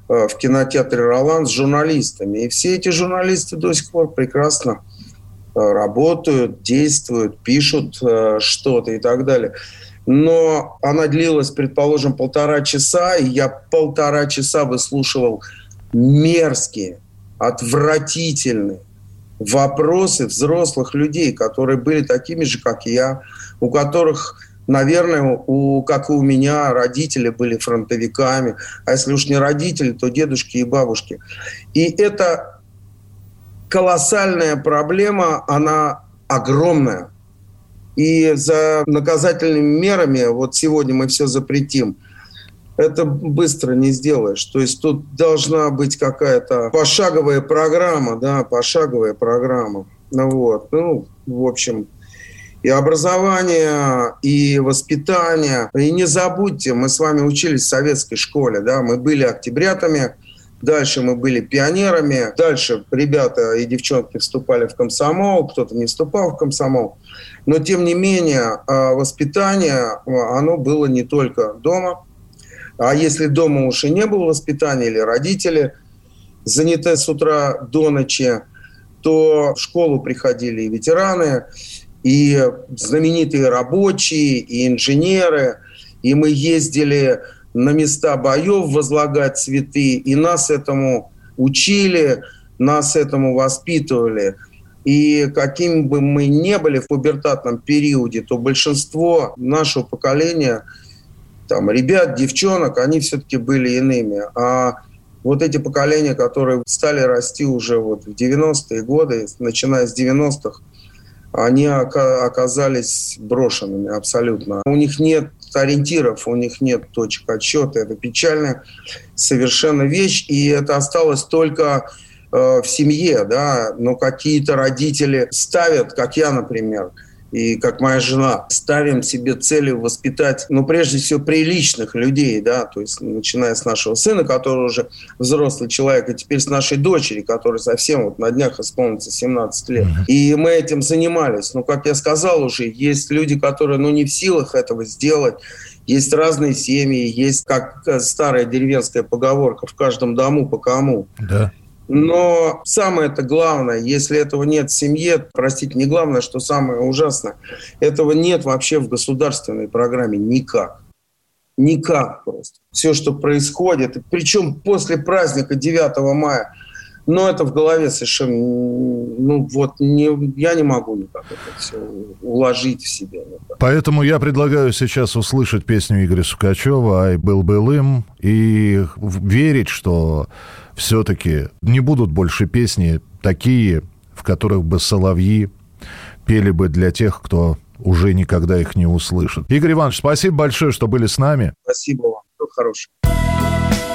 в кинотеатре «Ролан» с журналистами. И все эти журналисты до сих пор прекрасно а, работают, действуют, пишут что-то и так далее. Но она длилась, предположим, полтора часа, и я полтора часа выслушивал мерзкие, отвратительные, вопросы взрослых людей, которые были такими же, как я, у которых, наверное, у, как и у меня, родители были фронтовиками, а если уж не родители, то дедушки и бабушки. И это колоссальная проблема, она огромная. И за наказательными мерами, вот сегодня мы все запретим – это быстро не сделаешь. То есть тут должна быть какая-то пошаговая программа, да, пошаговая программа. Ну вот, ну, в общем, и образование, и воспитание. И не забудьте, мы с вами учились в советской школе, да, мы были октябрятами, Дальше мы были пионерами. Дальше ребята и девчонки вступали в комсомол, кто-то не вступал в комсомол. Но, тем не менее, а, воспитание, а, оно было не только дома, а если дома уж и не было воспитания или родители заняты с утра до ночи, то в школу приходили и ветераны, и знаменитые рабочие, и инженеры, и мы ездили на места боев возлагать цветы, и нас этому учили, нас этому воспитывали. И каким бы мы ни были в пубертатном периоде, то большинство нашего поколения – там, ребят, девчонок, они все-таки были иными. А вот эти поколения, которые стали расти уже вот в 90-е годы, начиная с 90-х, они оказались брошенными абсолютно. У них нет ориентиров, у них нет точек отсчета. Это печальная совершенно вещь, и это осталось только э, в семье, да, но какие-то родители ставят, как я, например, и как моя жена, ставим себе целью воспитать, ну, прежде всего, приличных людей, да, то есть начиная с нашего сына, который уже взрослый человек, и теперь с нашей дочери, которая совсем вот на днях исполнится 17 лет. И мы этим занимались. Ну, как я сказал уже, есть люди, которые, ну, не в силах этого сделать, есть разные семьи, есть, как старая деревенская поговорка, в каждом дому по кому. Да. Но самое это главное, если этого нет в семье, простите, не главное, что самое ужасное, этого нет вообще в государственной программе никак. Никак просто. Все, что происходит, причем после праздника 9 мая, но это в голове совершенно, ну вот, не, я не могу никак это все уложить в. Никак. Поэтому я предлагаю сейчас услышать песню Игоря Сукачева «Ай, был был им» и верить, что все-таки не будут больше песни такие, в которых бы соловьи пели бы для тех, кто уже никогда их не услышит. Игорь Иванович, спасибо большое, что были с нами. Спасибо вам. хорошее. Был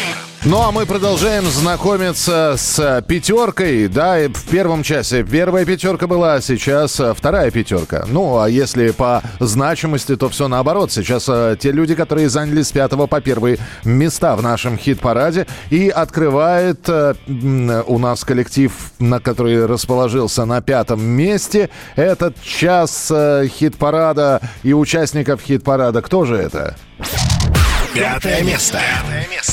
Ну а мы продолжаем знакомиться с пятеркой. Да, и в первом часе первая пятерка была, а сейчас э, вторая пятерка. Ну, а если по значимости, то все наоборот. Сейчас э, те люди, которые заняли с пятого по первые места в нашем хит-параде. И открывает э, м, у нас коллектив, на который расположился на пятом месте. Этот час э, хит-парада и участников хит-парада. Кто же это? Пятое место.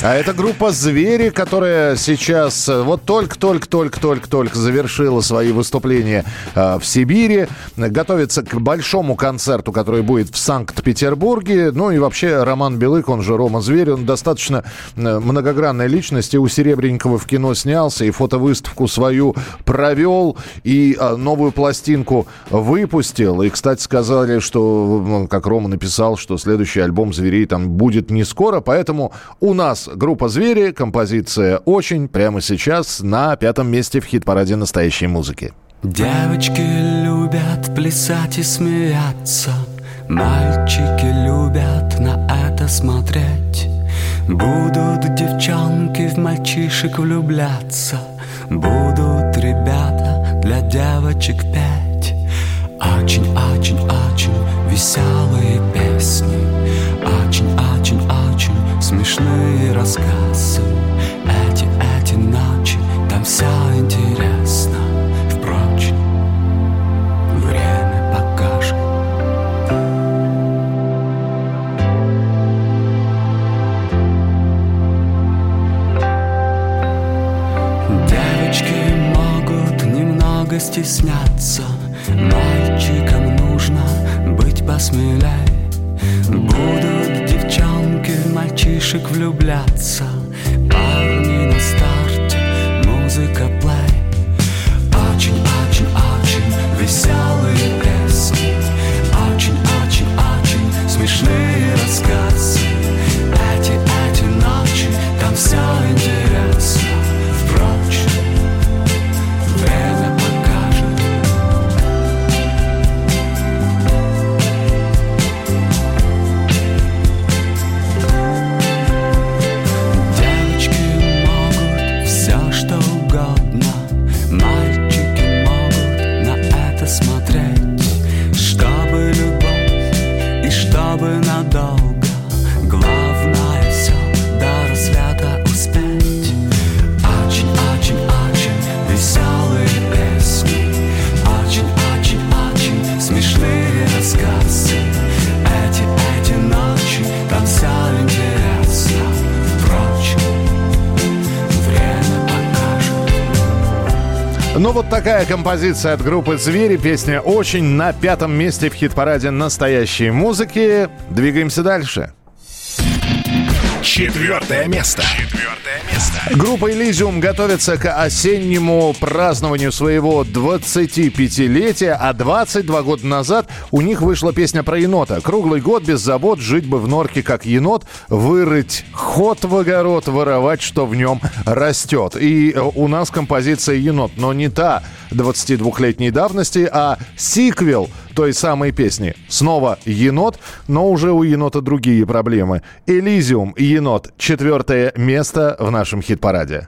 А это группа «Звери», которая сейчас э, вот только-только-только-только-только завершила свои выступления э, в Сибири, готовится к большому концерту, который будет в Санкт-Петербурге. Ну и вообще Роман Белык, он же Рома Зверь, он достаточно э, многогранная личность. И у Серебренникова в кино снялся, и фотовыставку свою провел, и новую пластинку выпустил. И, кстати, сказали, что, как Рома написал, что следующий альбом «Зверей» там будет не скоро, поэтому у нас группа «Звери», композиция «Очень» прямо сейчас на пятом месте в хит-параде настоящей музыки. Девочки любят плясать и смеяться Мальчики любят на это смотреть Будут девчонки в мальчишек влюбляться Будут ребята для девочек петь Очень-очень-очень веселые песни Очень-очень-очень смешные рассказы. Эти, эти ночи, там все интересно Впрочем, время покажет. Девочки могут немного стесняться. Мальчикам нужно быть посмелее Будут девчонки в мальчишек влюбляться. Парни на старте, музыка плей. Очень-очень-очень веселые Ну вот такая композиция от группы «Звери». Песня «Очень» на пятом месте в хит-параде настоящей музыки. Двигаемся дальше. Четвертое место. Четвертое место. Группа «Элизиум» готовится к осеннему празднованию своего 25-летия, а 22 года назад у них вышла песня про енота. Круглый год без забот, жить бы в норке как енот, вырыть ход в огород, воровать, что в нем растет. И у нас композиция «Енот», но не та 22-летней давности, а сиквел той самой песни. Снова енот, но уже у енота другие проблемы. Элизиум енот. Четвертое место в нашем хит-параде.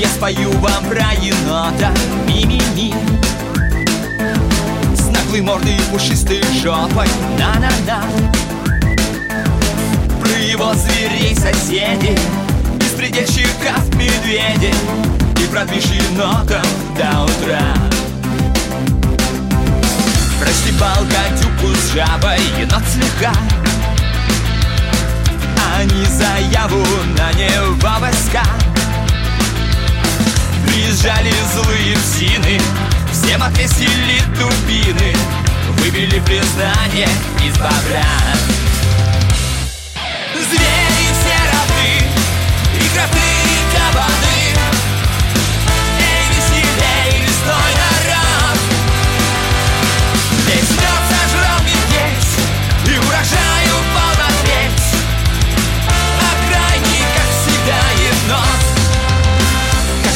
Я спою вам про енота Ми-ми-ми С наглой мордой пушистой жопой На-на-на Про его зверей соседей Беспредельщиков медведей И продвиж енотом до утра. Простебал гадюку с жабой енот слегка. Они заяву на него войска. Приезжали злые псины Всем отвесили дубины. Выбили признание из бобра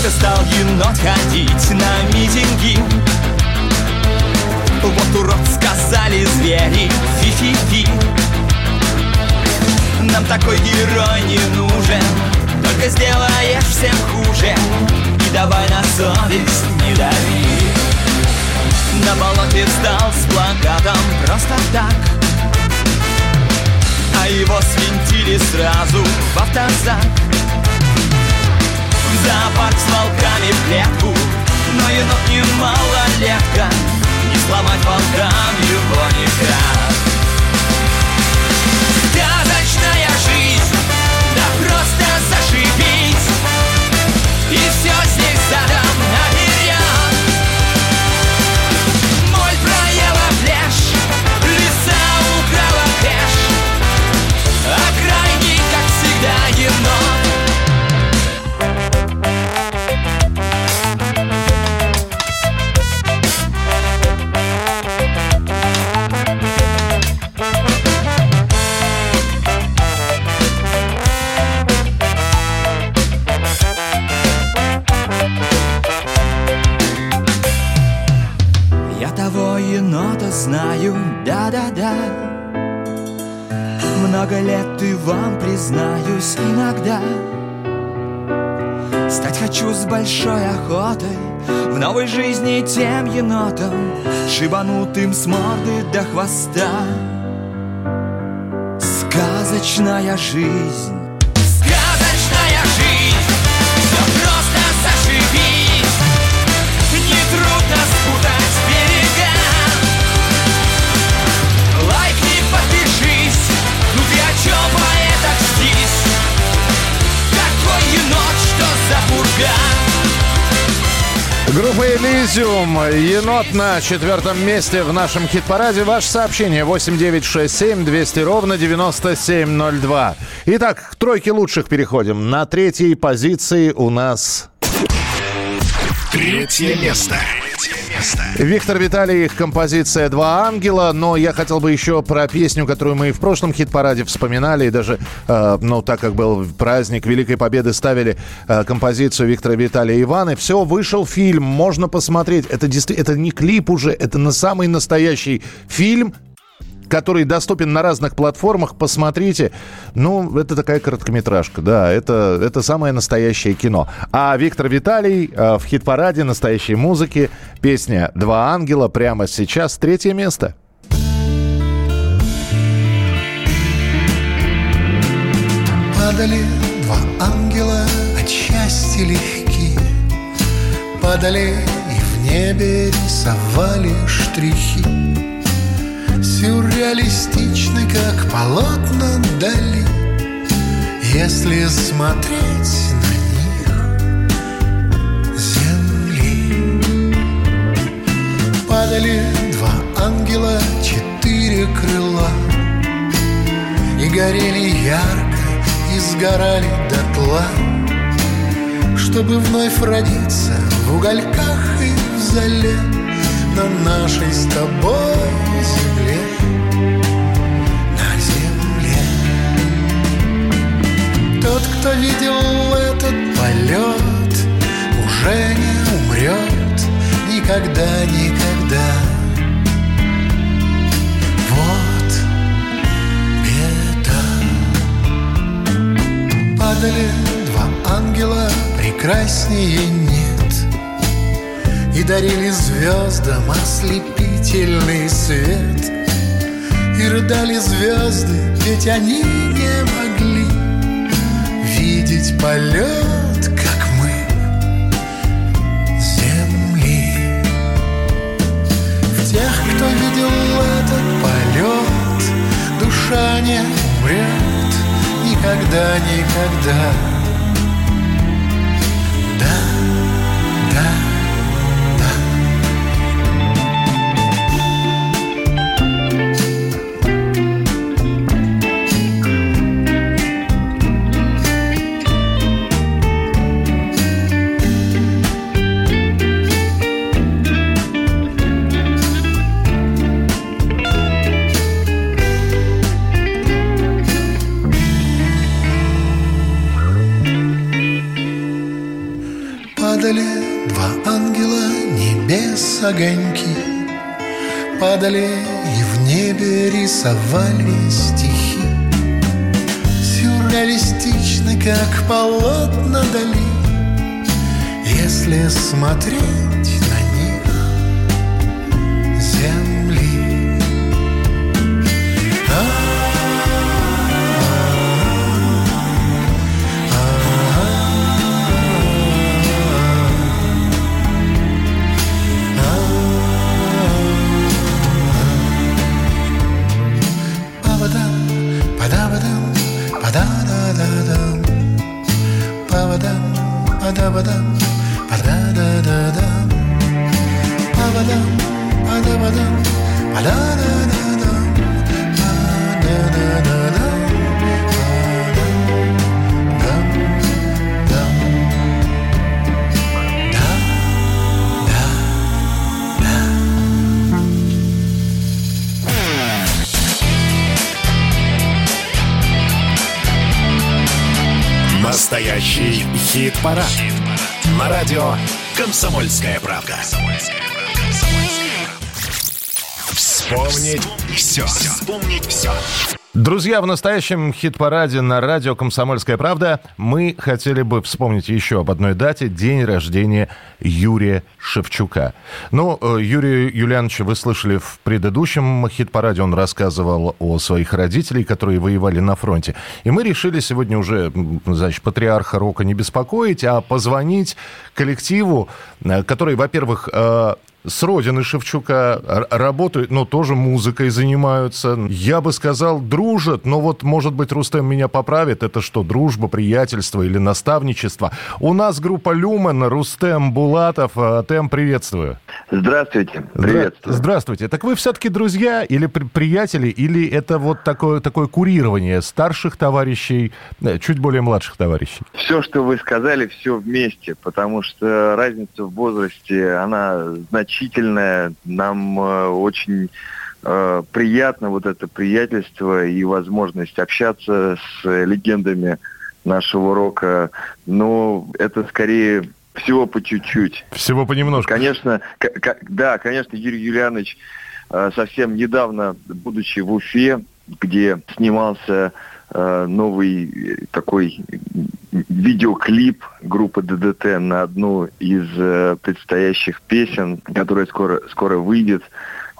как-то стал енот ходить на митинги. Вот урод сказали звери Фи-фи-фи. Нам такой герой не нужен Только сделаешь всем хуже. И давай на совесть не дави. На болоте встал с плакатом просто так. А его свинтили сразу в автозак зоопарк с волками в клетку. Но енот не малолетка Не сломать волкам его никак Много лет и вам признаюсь иногда. Стать хочу с большой охотой В новой жизни тем енотом Шибанутым с морды до хвоста. Сказочная жизнь «Элизиум». Енот на четвертом месте в нашем хит-параде. Ваше сообщение 8967 200 ровно 9702. Итак, к тройке лучших переходим. На третьей позиции у нас... Третье место. Виктор Виталий, их композиция «Два ангела», но я хотел бы еще про песню, которую мы и в прошлом хит-параде вспоминали, и даже, э, ну, так как был праздник Великой Победы, ставили э, композицию Виктора Виталия Иваны. Все, вышел фильм, можно посмотреть. Это, действительно, это не клип уже, это на самый настоящий фильм, который доступен на разных платформах. Посмотрите. Ну, это такая короткометражка, да, это, это самое настоящее кино. А Виктор Виталий э, в хит-параде настоящей музыки. Песня «Два ангела» прямо сейчас. Третье место. Падали два ангела от счастья легки Падали и в небе рисовали штрихи сюрреалистичны, как полотна дали, если смотреть на них земли. Падали два ангела, четыре крыла, и горели ярко, и сгорали дотла, чтобы вновь родиться в угольках и в зале. На нашей с тобой земле. На земле. Тот, кто видел этот полет Уже не умрет никогда, никогда. Вот беда Падали два ангела, прекраснее нет И дарили звездам ослепительный свет. И рыдали звезды, ведь они не могли Видеть полет, как мы, земли. В тех, кто видел этот полет Душа не умрет никогда, никогда. Да, огоньки Падали и в небе рисовали стихи. Сюрреалистичны, как полотна дали Если смотреть радио «Комсомольская правда». Вспомнить все. Вспомнить все. Друзья, в настоящем хит-параде на радио «Комсомольская правда» мы хотели бы вспомнить еще об одной дате – день рождения Юрия Шевчука. Ну, э, Юрия Юлиановича вы слышали в предыдущем хит-параде, он рассказывал о своих родителях, которые воевали на фронте. И мы решили сегодня уже, значит, патриарха рока не беспокоить, а позвонить коллективу, э, который, во-первых, э, с родины Шевчука работают, но тоже музыкой занимаются. Я бы сказал, дружат, но вот, может быть, Рустем меня поправит. Это что, дружба, приятельство или наставничество? У нас группа «Люмен», Рустем Булатов. А, Тем, приветствую. Здравствуйте. Привет. Здравствуйте. Так вы все-таки друзья или при- приятели, или это вот такое, такое курирование старших товарищей, э, чуть более младших товарищей? Все, что вы сказали, все вместе, потому что разница в возрасте, она значительная. Нам э, очень э, приятно вот это приятельство и возможность общаться с легендами нашего рока. Но это скорее всего по чуть-чуть. Всего понемножку. Конечно, да, конечно, Юрий Юлианович э, совсем недавно, будучи в Уфе, где снимался новый э, такой видеоклип группы ДДТ на одну из э, предстоящих песен, которая скоро, скоро выйдет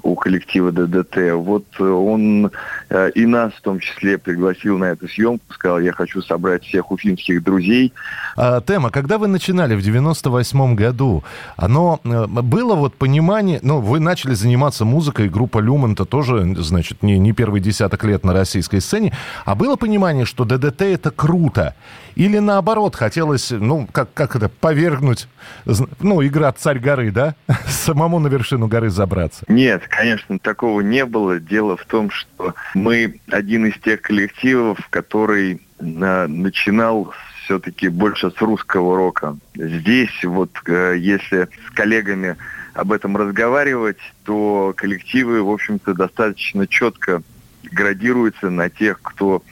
у коллектива ДДТ. Вот э, он э, и нас в том числе пригласил на эту съемку, сказал, я хочу собрать всех уфимских друзей. А, Тема, когда вы начинали в 98 году, оно э, было вот понимание, ну, вы начали заниматься музыкой, группа Люман-то тоже, значит, не, не первый десяток лет на российской сцене, а было понимание, что ДДТ это круто? Или наоборот, хотелось, ну, как, как это, повергнуть, ну, игра «Царь горы», да? Самому на вершину горы забраться. Нет, конечно, такого не было. Дело в том, что мы один из тех коллективов, который на- начинал все-таки больше с русского рока. Здесь вот, э, если с коллегами об этом разговаривать, то коллективы, в общем-то, достаточно четко градируются на тех, кто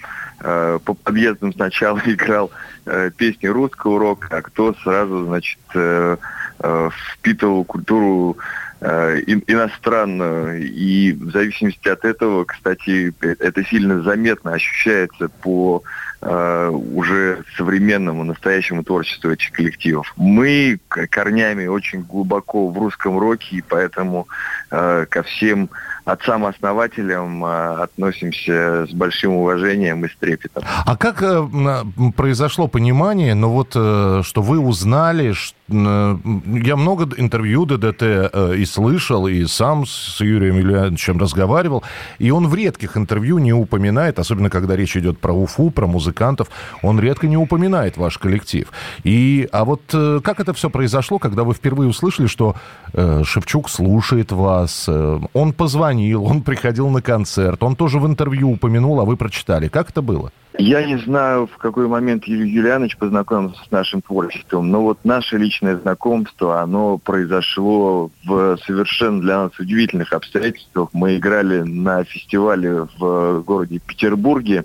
э, по подъездам сначала играл э, песни русского рока, а кто сразу, значит, э, э, впитывал культуру э, ин- иностранную. И в зависимости от этого, кстати, э, это сильно заметно ощущается по э, уже современному, настоящему творчеству этих коллективов. Мы корнями очень глубоко в русском роке, и поэтому э, ко всем отцам-основателям э, относимся с большим уважением и с трепетом. А как э, м, произошло понимание, ну вот, э, что вы узнали, э, я много интервью ДДТ э, и слышал, и сам с Юрием Ильяновичем разговаривал, и он в редких интервью не упоминает, особенно когда речь идет про Уфу, про музыкантов, он редко не упоминает ваш коллектив. И, а вот э, как это все произошло, когда вы впервые услышали, что э, Шевчук слушает вас, э, он позвонил, он приходил на концерт, он тоже в интервью упомянул, а вы прочитали. Как это было? Я не знаю, в какой момент Юрий Юлианович познакомился с нашим творчеством, но вот наше личное знакомство, оно произошло в совершенно для нас удивительных обстоятельствах. Мы играли на фестивале в городе Петербурге,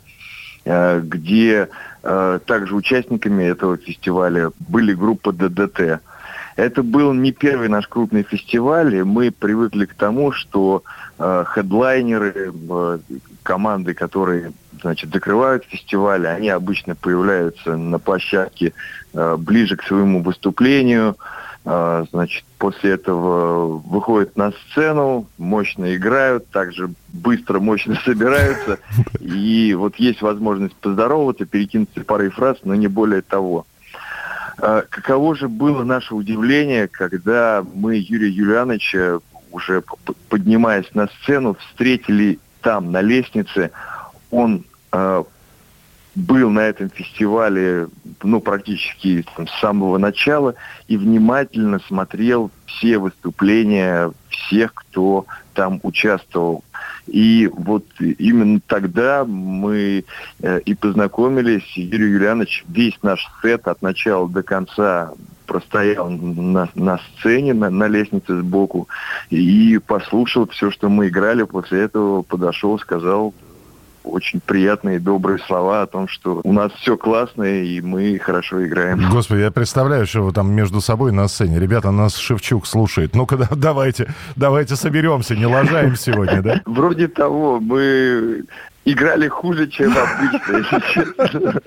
э, где э, также участниками этого фестиваля были группа ДДТ. Это был не первый наш крупный фестиваль, и мы привыкли к тому, что э, хедлайнеры, э, команды, которые значит, закрывают фестивали, они обычно появляются на площадке э, ближе к своему выступлению, Э, значит, после этого выходят на сцену, мощно играют, также быстро, мощно собираются, и вот есть возможность поздороваться, перекинуться парой фраз, но не более того. А Каково же было наше удивление, когда мы Юрия Юлиановича, уже поднимаясь на сцену, встретили там, на лестнице. Он э, был на этом фестивале ну, практически там, с самого начала и внимательно смотрел все выступления всех, кто там участвовал. И вот именно тогда мы э, и познакомились. Юрий Юлианович весь наш сет от начала до конца простоял на, на сцене, на, на лестнице сбоку и послушал все, что мы играли. После этого подошел, сказал очень приятные добрые слова о том, что у нас все классно и мы хорошо играем. Господи, я представляю, что вы там между собой на сцене. Ребята, нас Шевчук слушает. Ну-ка, да, давайте, давайте соберемся, не лажаем сегодня, да? Вроде того, мы играли хуже, чем обычно, если честно.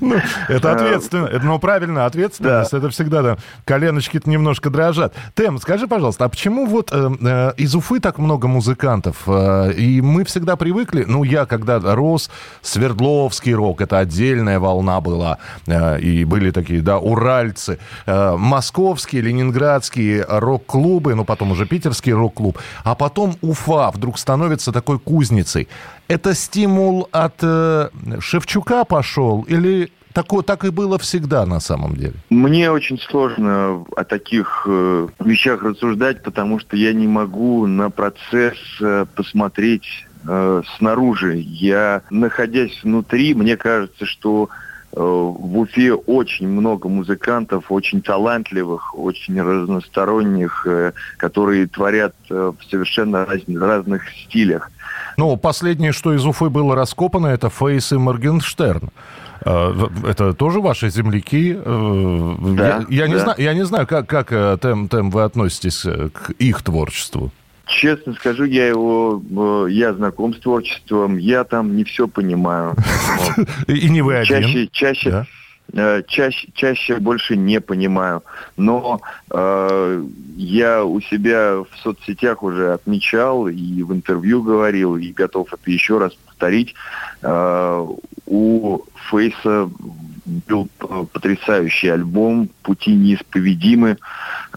Ну, это ответственно. Это, ну, правильно, ответственность. Это всегда, да, коленочки-то немножко дрожат. Тем, скажи, пожалуйста, а почему вот э, э, из Уфы так много музыкантов? Э, и мы всегда привыкли, ну, я когда рос, Свердловский рок, это отдельная волна была. Э, и были такие, да, уральцы. Э, московские, ленинградские рок-клубы, ну, потом уже питерский рок-клуб. А потом Уфа вдруг становится такой кузницей. Это стимул от э, Шевчука пошел или тако, так и было всегда на самом деле? Мне очень сложно о таких э, вещах рассуждать, потому что я не могу на процесс э, посмотреть э, снаружи. Я, находясь внутри, мне кажется, что в Уфе очень много музыкантов, очень талантливых, очень разносторонних, э, которые творят э, в совершенно раз- разных стилях. Ну, последнее, что из Уфы было раскопано, это Фейс и Моргенштерн. Э, Это тоже ваши земляки? Э, Да, я, я не да. знаю, я не знаю, как, как э, Тем, Тем, вы относитесь э, к их творчеству. Честно скажу, я его, э, я знаком с творчеством, я там не все понимаю. И не вы один. Чаще, чаще, э, чаще, чаще больше не понимаю. Но э, я у себя в соцсетях уже отмечал и в интервью говорил, и готов это еще раз повторить. Э, у Фейса был потрясающий альбом «Пути неисповедимы»,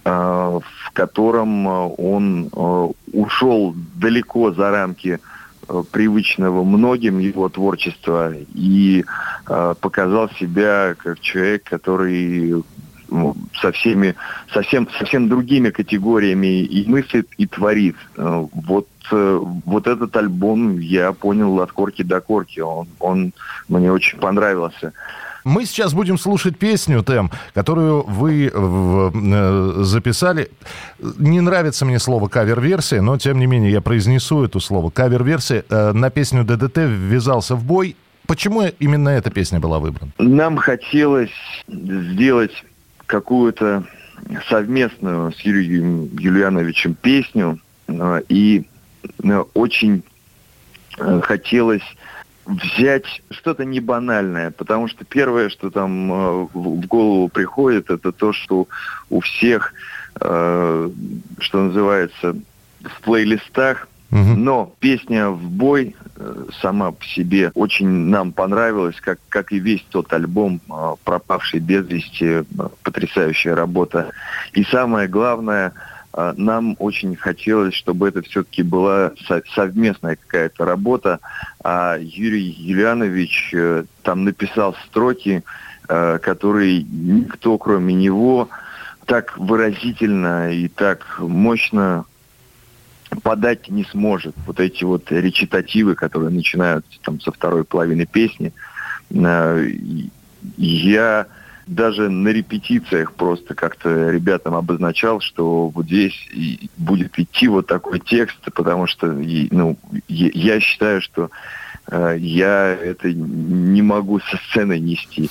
в котором э, он э, ушел далеко за рамки э, привычного многим его творчества и э, показал себя как человек, который ну, со всеми, совсем, совсем другими категориями и мыслит, и творит. Э, Вот, э, вот этот альбом я понял от корки до корки. Он, он мне очень понравился. Мы сейчас будем слушать песню, Тем, которую вы в- э, записали. Не нравится мне слово кавер-версия, но тем не менее я произнесу это слово. Кавер-версия э, на песню ДДТ ввязался в бой. Почему именно эта песня была выбрана? Нам хотелось сделать какую-то совместную с Юрием Юлиановичем песню, э, и э, очень э, хотелось взять что-то не банальное, потому что первое, что там э, в голову приходит, это то, что у всех, э, что называется, в плейлистах но песня «В бой» э, сама по себе очень нам понравилась, как, как и весь тот альбом «Пропавший без вести», потрясающая работа. И самое главное, нам очень хотелось, чтобы это все-таки была со- совместная какая-то работа, а Юрий Юлианович э, там написал строки, э, которые никто, кроме него, так выразительно и так мощно подать не сможет. Вот эти вот речитативы, которые начинаются там со второй половины песни, э, я даже на репетициях просто как-то ребятам обозначал, что вот здесь будет идти вот такой текст, потому что ну, я считаю, что э, я это не могу со сцены нести.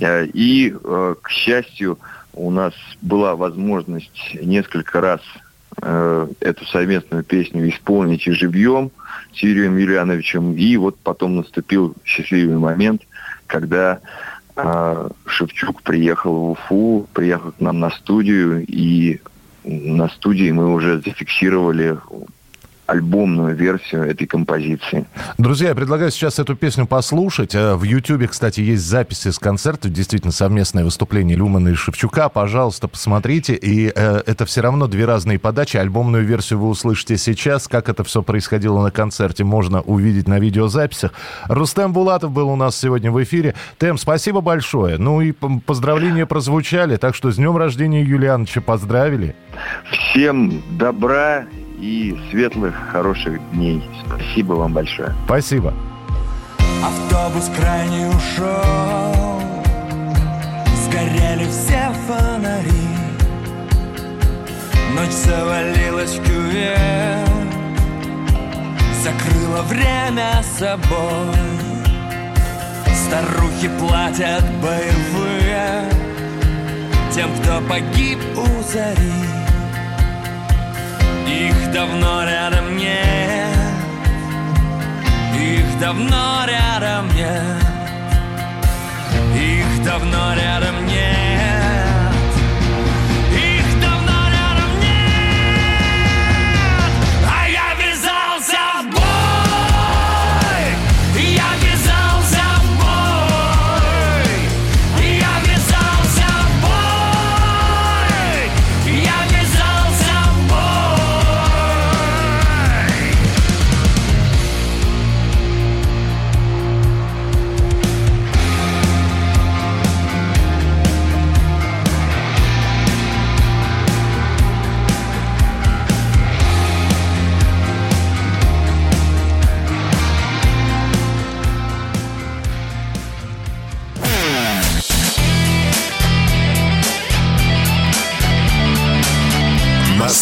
Э, И, э, к счастью, у нас была возможность несколько раз эту совместную песню исполнить и живьем с Юрием Юлиановичем. И вот потом наступил счастливый момент, когда Шевчук приехал в Уфу, приехал к нам на студию, и на студии мы уже зафиксировали альбомную версию этой композиции. Друзья, я предлагаю сейчас эту песню послушать. Э, В Ютьюбе, кстати, есть записи с концерта, действительно совместное выступление Люмана и Шевчука. Пожалуйста, посмотрите. И э, это все равно две разные подачи. Альбомную версию вы услышите сейчас. Как это все происходило на концерте, можно увидеть на видеозаписях. Рустем Булатов был у нас сегодня в эфире. Тем, спасибо большое. Ну и поздравления прозвучали, так что с днем рождения Юлиановича поздравили. Всем добра и светлых, хороших дней. Спасибо вам большое. Спасибо. Автобус крайне ушел Сгорели все фонари Ночь завалилась в кювет Закрыла время собой Старухи платят боевые Тем, кто погиб у зари Их давно рядом нет. Их давно рядом нет. Их давно рядом нет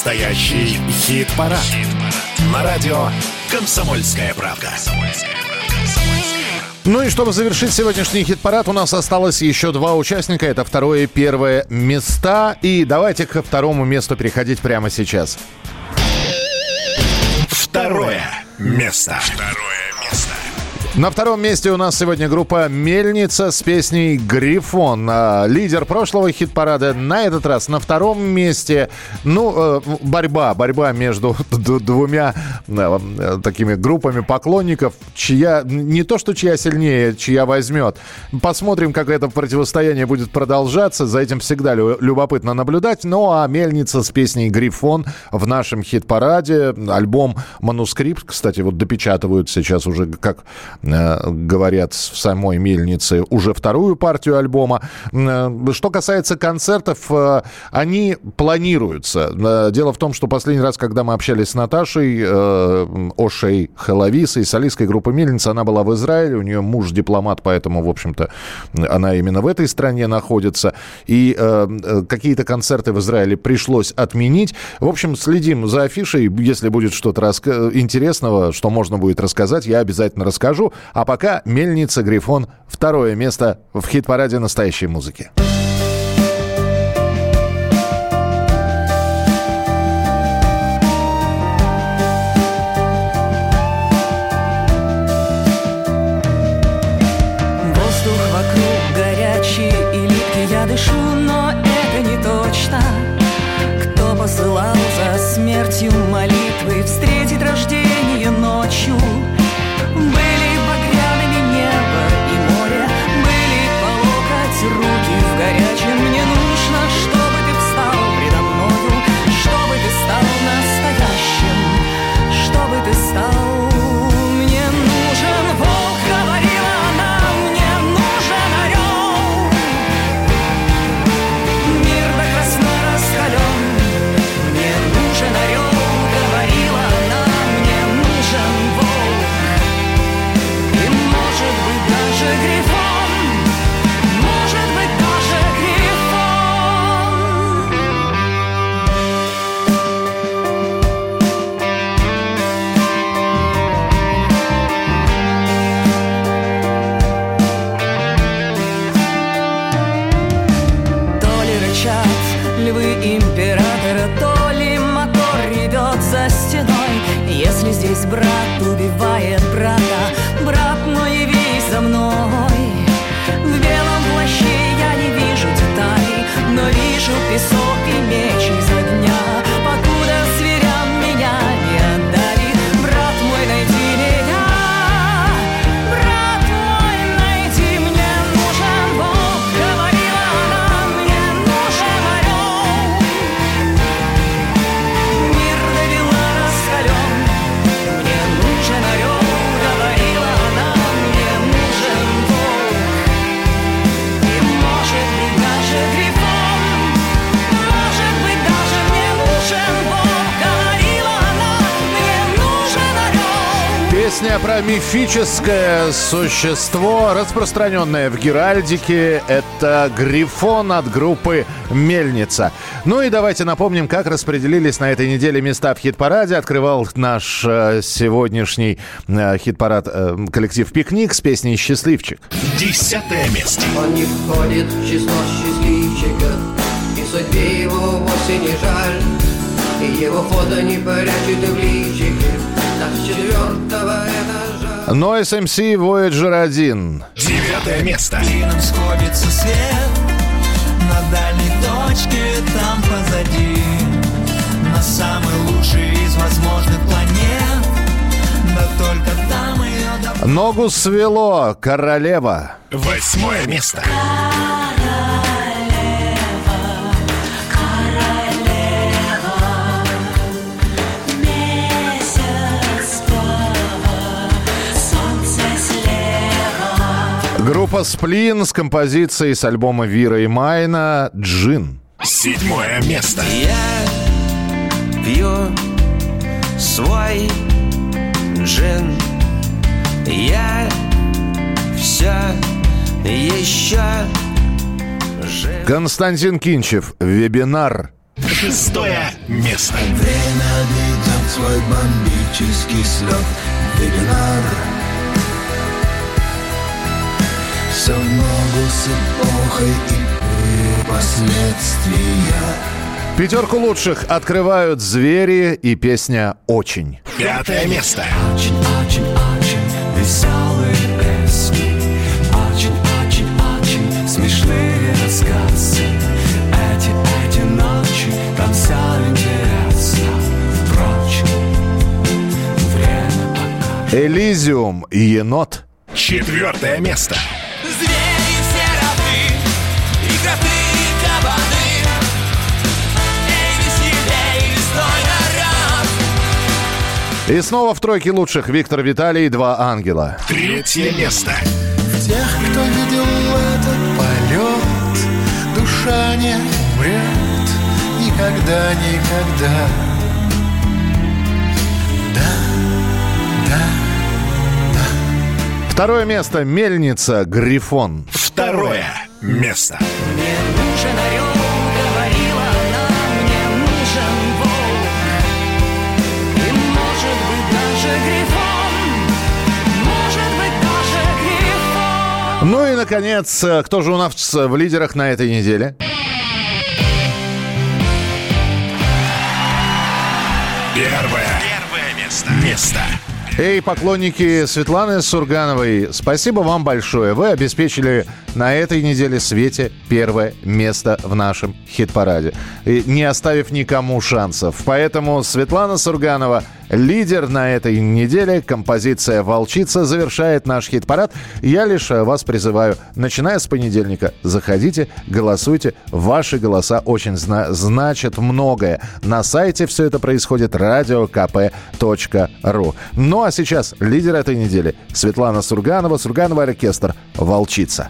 Настоящий хит-парад. На радио «Комсомольская правда». Ну и чтобы завершить сегодняшний хит-парад, у нас осталось еще два участника. Это второе и первое места. И давайте ко второму месту переходить прямо сейчас. Второе место. Второе место. На втором месте у нас сегодня группа «Мельница» с песней «Грифон». А, Лидер прошлого хит-парада на этот раз на втором месте. Ну, э, борьба, борьба между двумя э, э, такими группами поклонников, чья, не то что чья сильнее, чья возьмет. Посмотрим, как это противостояние будет продолжаться. За этим всегда лю- любопытно наблюдать. Ну, а «Мельница» с песней «Грифон» в нашем хит-параде. Альбом «Манускрипт», кстати, вот допечатывают сейчас уже как говорят в самой мельнице, уже вторую партию альбома. Э, Что касается концертов, э, они планируются. Э, Дело в том, что последний раз, когда мы общались с Наташей э, Ошей Хеловисой, солисткой группы «Мельница», она была в Израиле, у нее муж дипломат, поэтому, в общем-то, она именно в этой стране находится. И э, э, какие-то концерты в Израиле пришлось отменить. В общем, следим за афишей. Если будет что-то раска- интересного, что можно будет рассказать, я обязательно расскажу. А пока «Мельница Грифон» второе место в хит-параде настоящей музыки. Про мифическое существо, распространенное в Геральдике. Это Грифон от группы Мельница. Ну и давайте напомним, как распределились на этой неделе места в хит-параде. Открывал наш э, сегодняшний э, хит-парад э, коллектив «Пикник» с песней «Счастливчик». Десятое место. Он не входит в число счастливчиков И судьбе его вовсе не жаль И его фото не прячут и в Noise MC Voyager 1. Девятое место. Клином сходится свет На дальней точке там позади На самой лучшей из возможных планет Да только там ее Ногу свело, королева. Восьмое место. Группа Сплин с композицией с альбома Вира и Майна «Джин». Седьмое место. Я пью свой джин Я все еще жив Константин Кинчев, вебинар. Шестое место. Время ведет свой бомбический слет Вебинар Все в ногу с эпохой и последствия Пятерку лучших открывают «Звери» и песня «Очень». Пятое место. Очень-очень-очень веселые песни Очень-очень-очень смешные рассказы Эти, эти ночи, там все интересно Впрочем, время «Элизиум» и «Енот». Четвертое место. И снова в тройке лучших Виктор Виталий «Два ангела». Третье место. В тех, кто видел этот полет, душа не умрет никогда, никогда. Второе место «Мельница. Грифон». Второе место. Мне нужен орел, Ну и, наконец, э, кто же у нас в лидерах на этой неделе? Первое. Первое место. Место. Эй, поклонники Светланы Сургановой, спасибо вам большое. Вы обеспечили на этой неделе Свете первое место в нашем хит-параде, не оставив никому шансов. Поэтому Светлана Сурганова лидер на этой неделе. Композиция «Волчица» завершает наш хит-парад. Я лишь э, вас призываю, начиная с понедельника, заходите, голосуйте. Ваши голоса очень зна- значат многое. На сайте все это происходит radiokp.ru. Ну а сейчас лидер этой недели Светлана Сурганова, Сурганова оркестр «Волчица».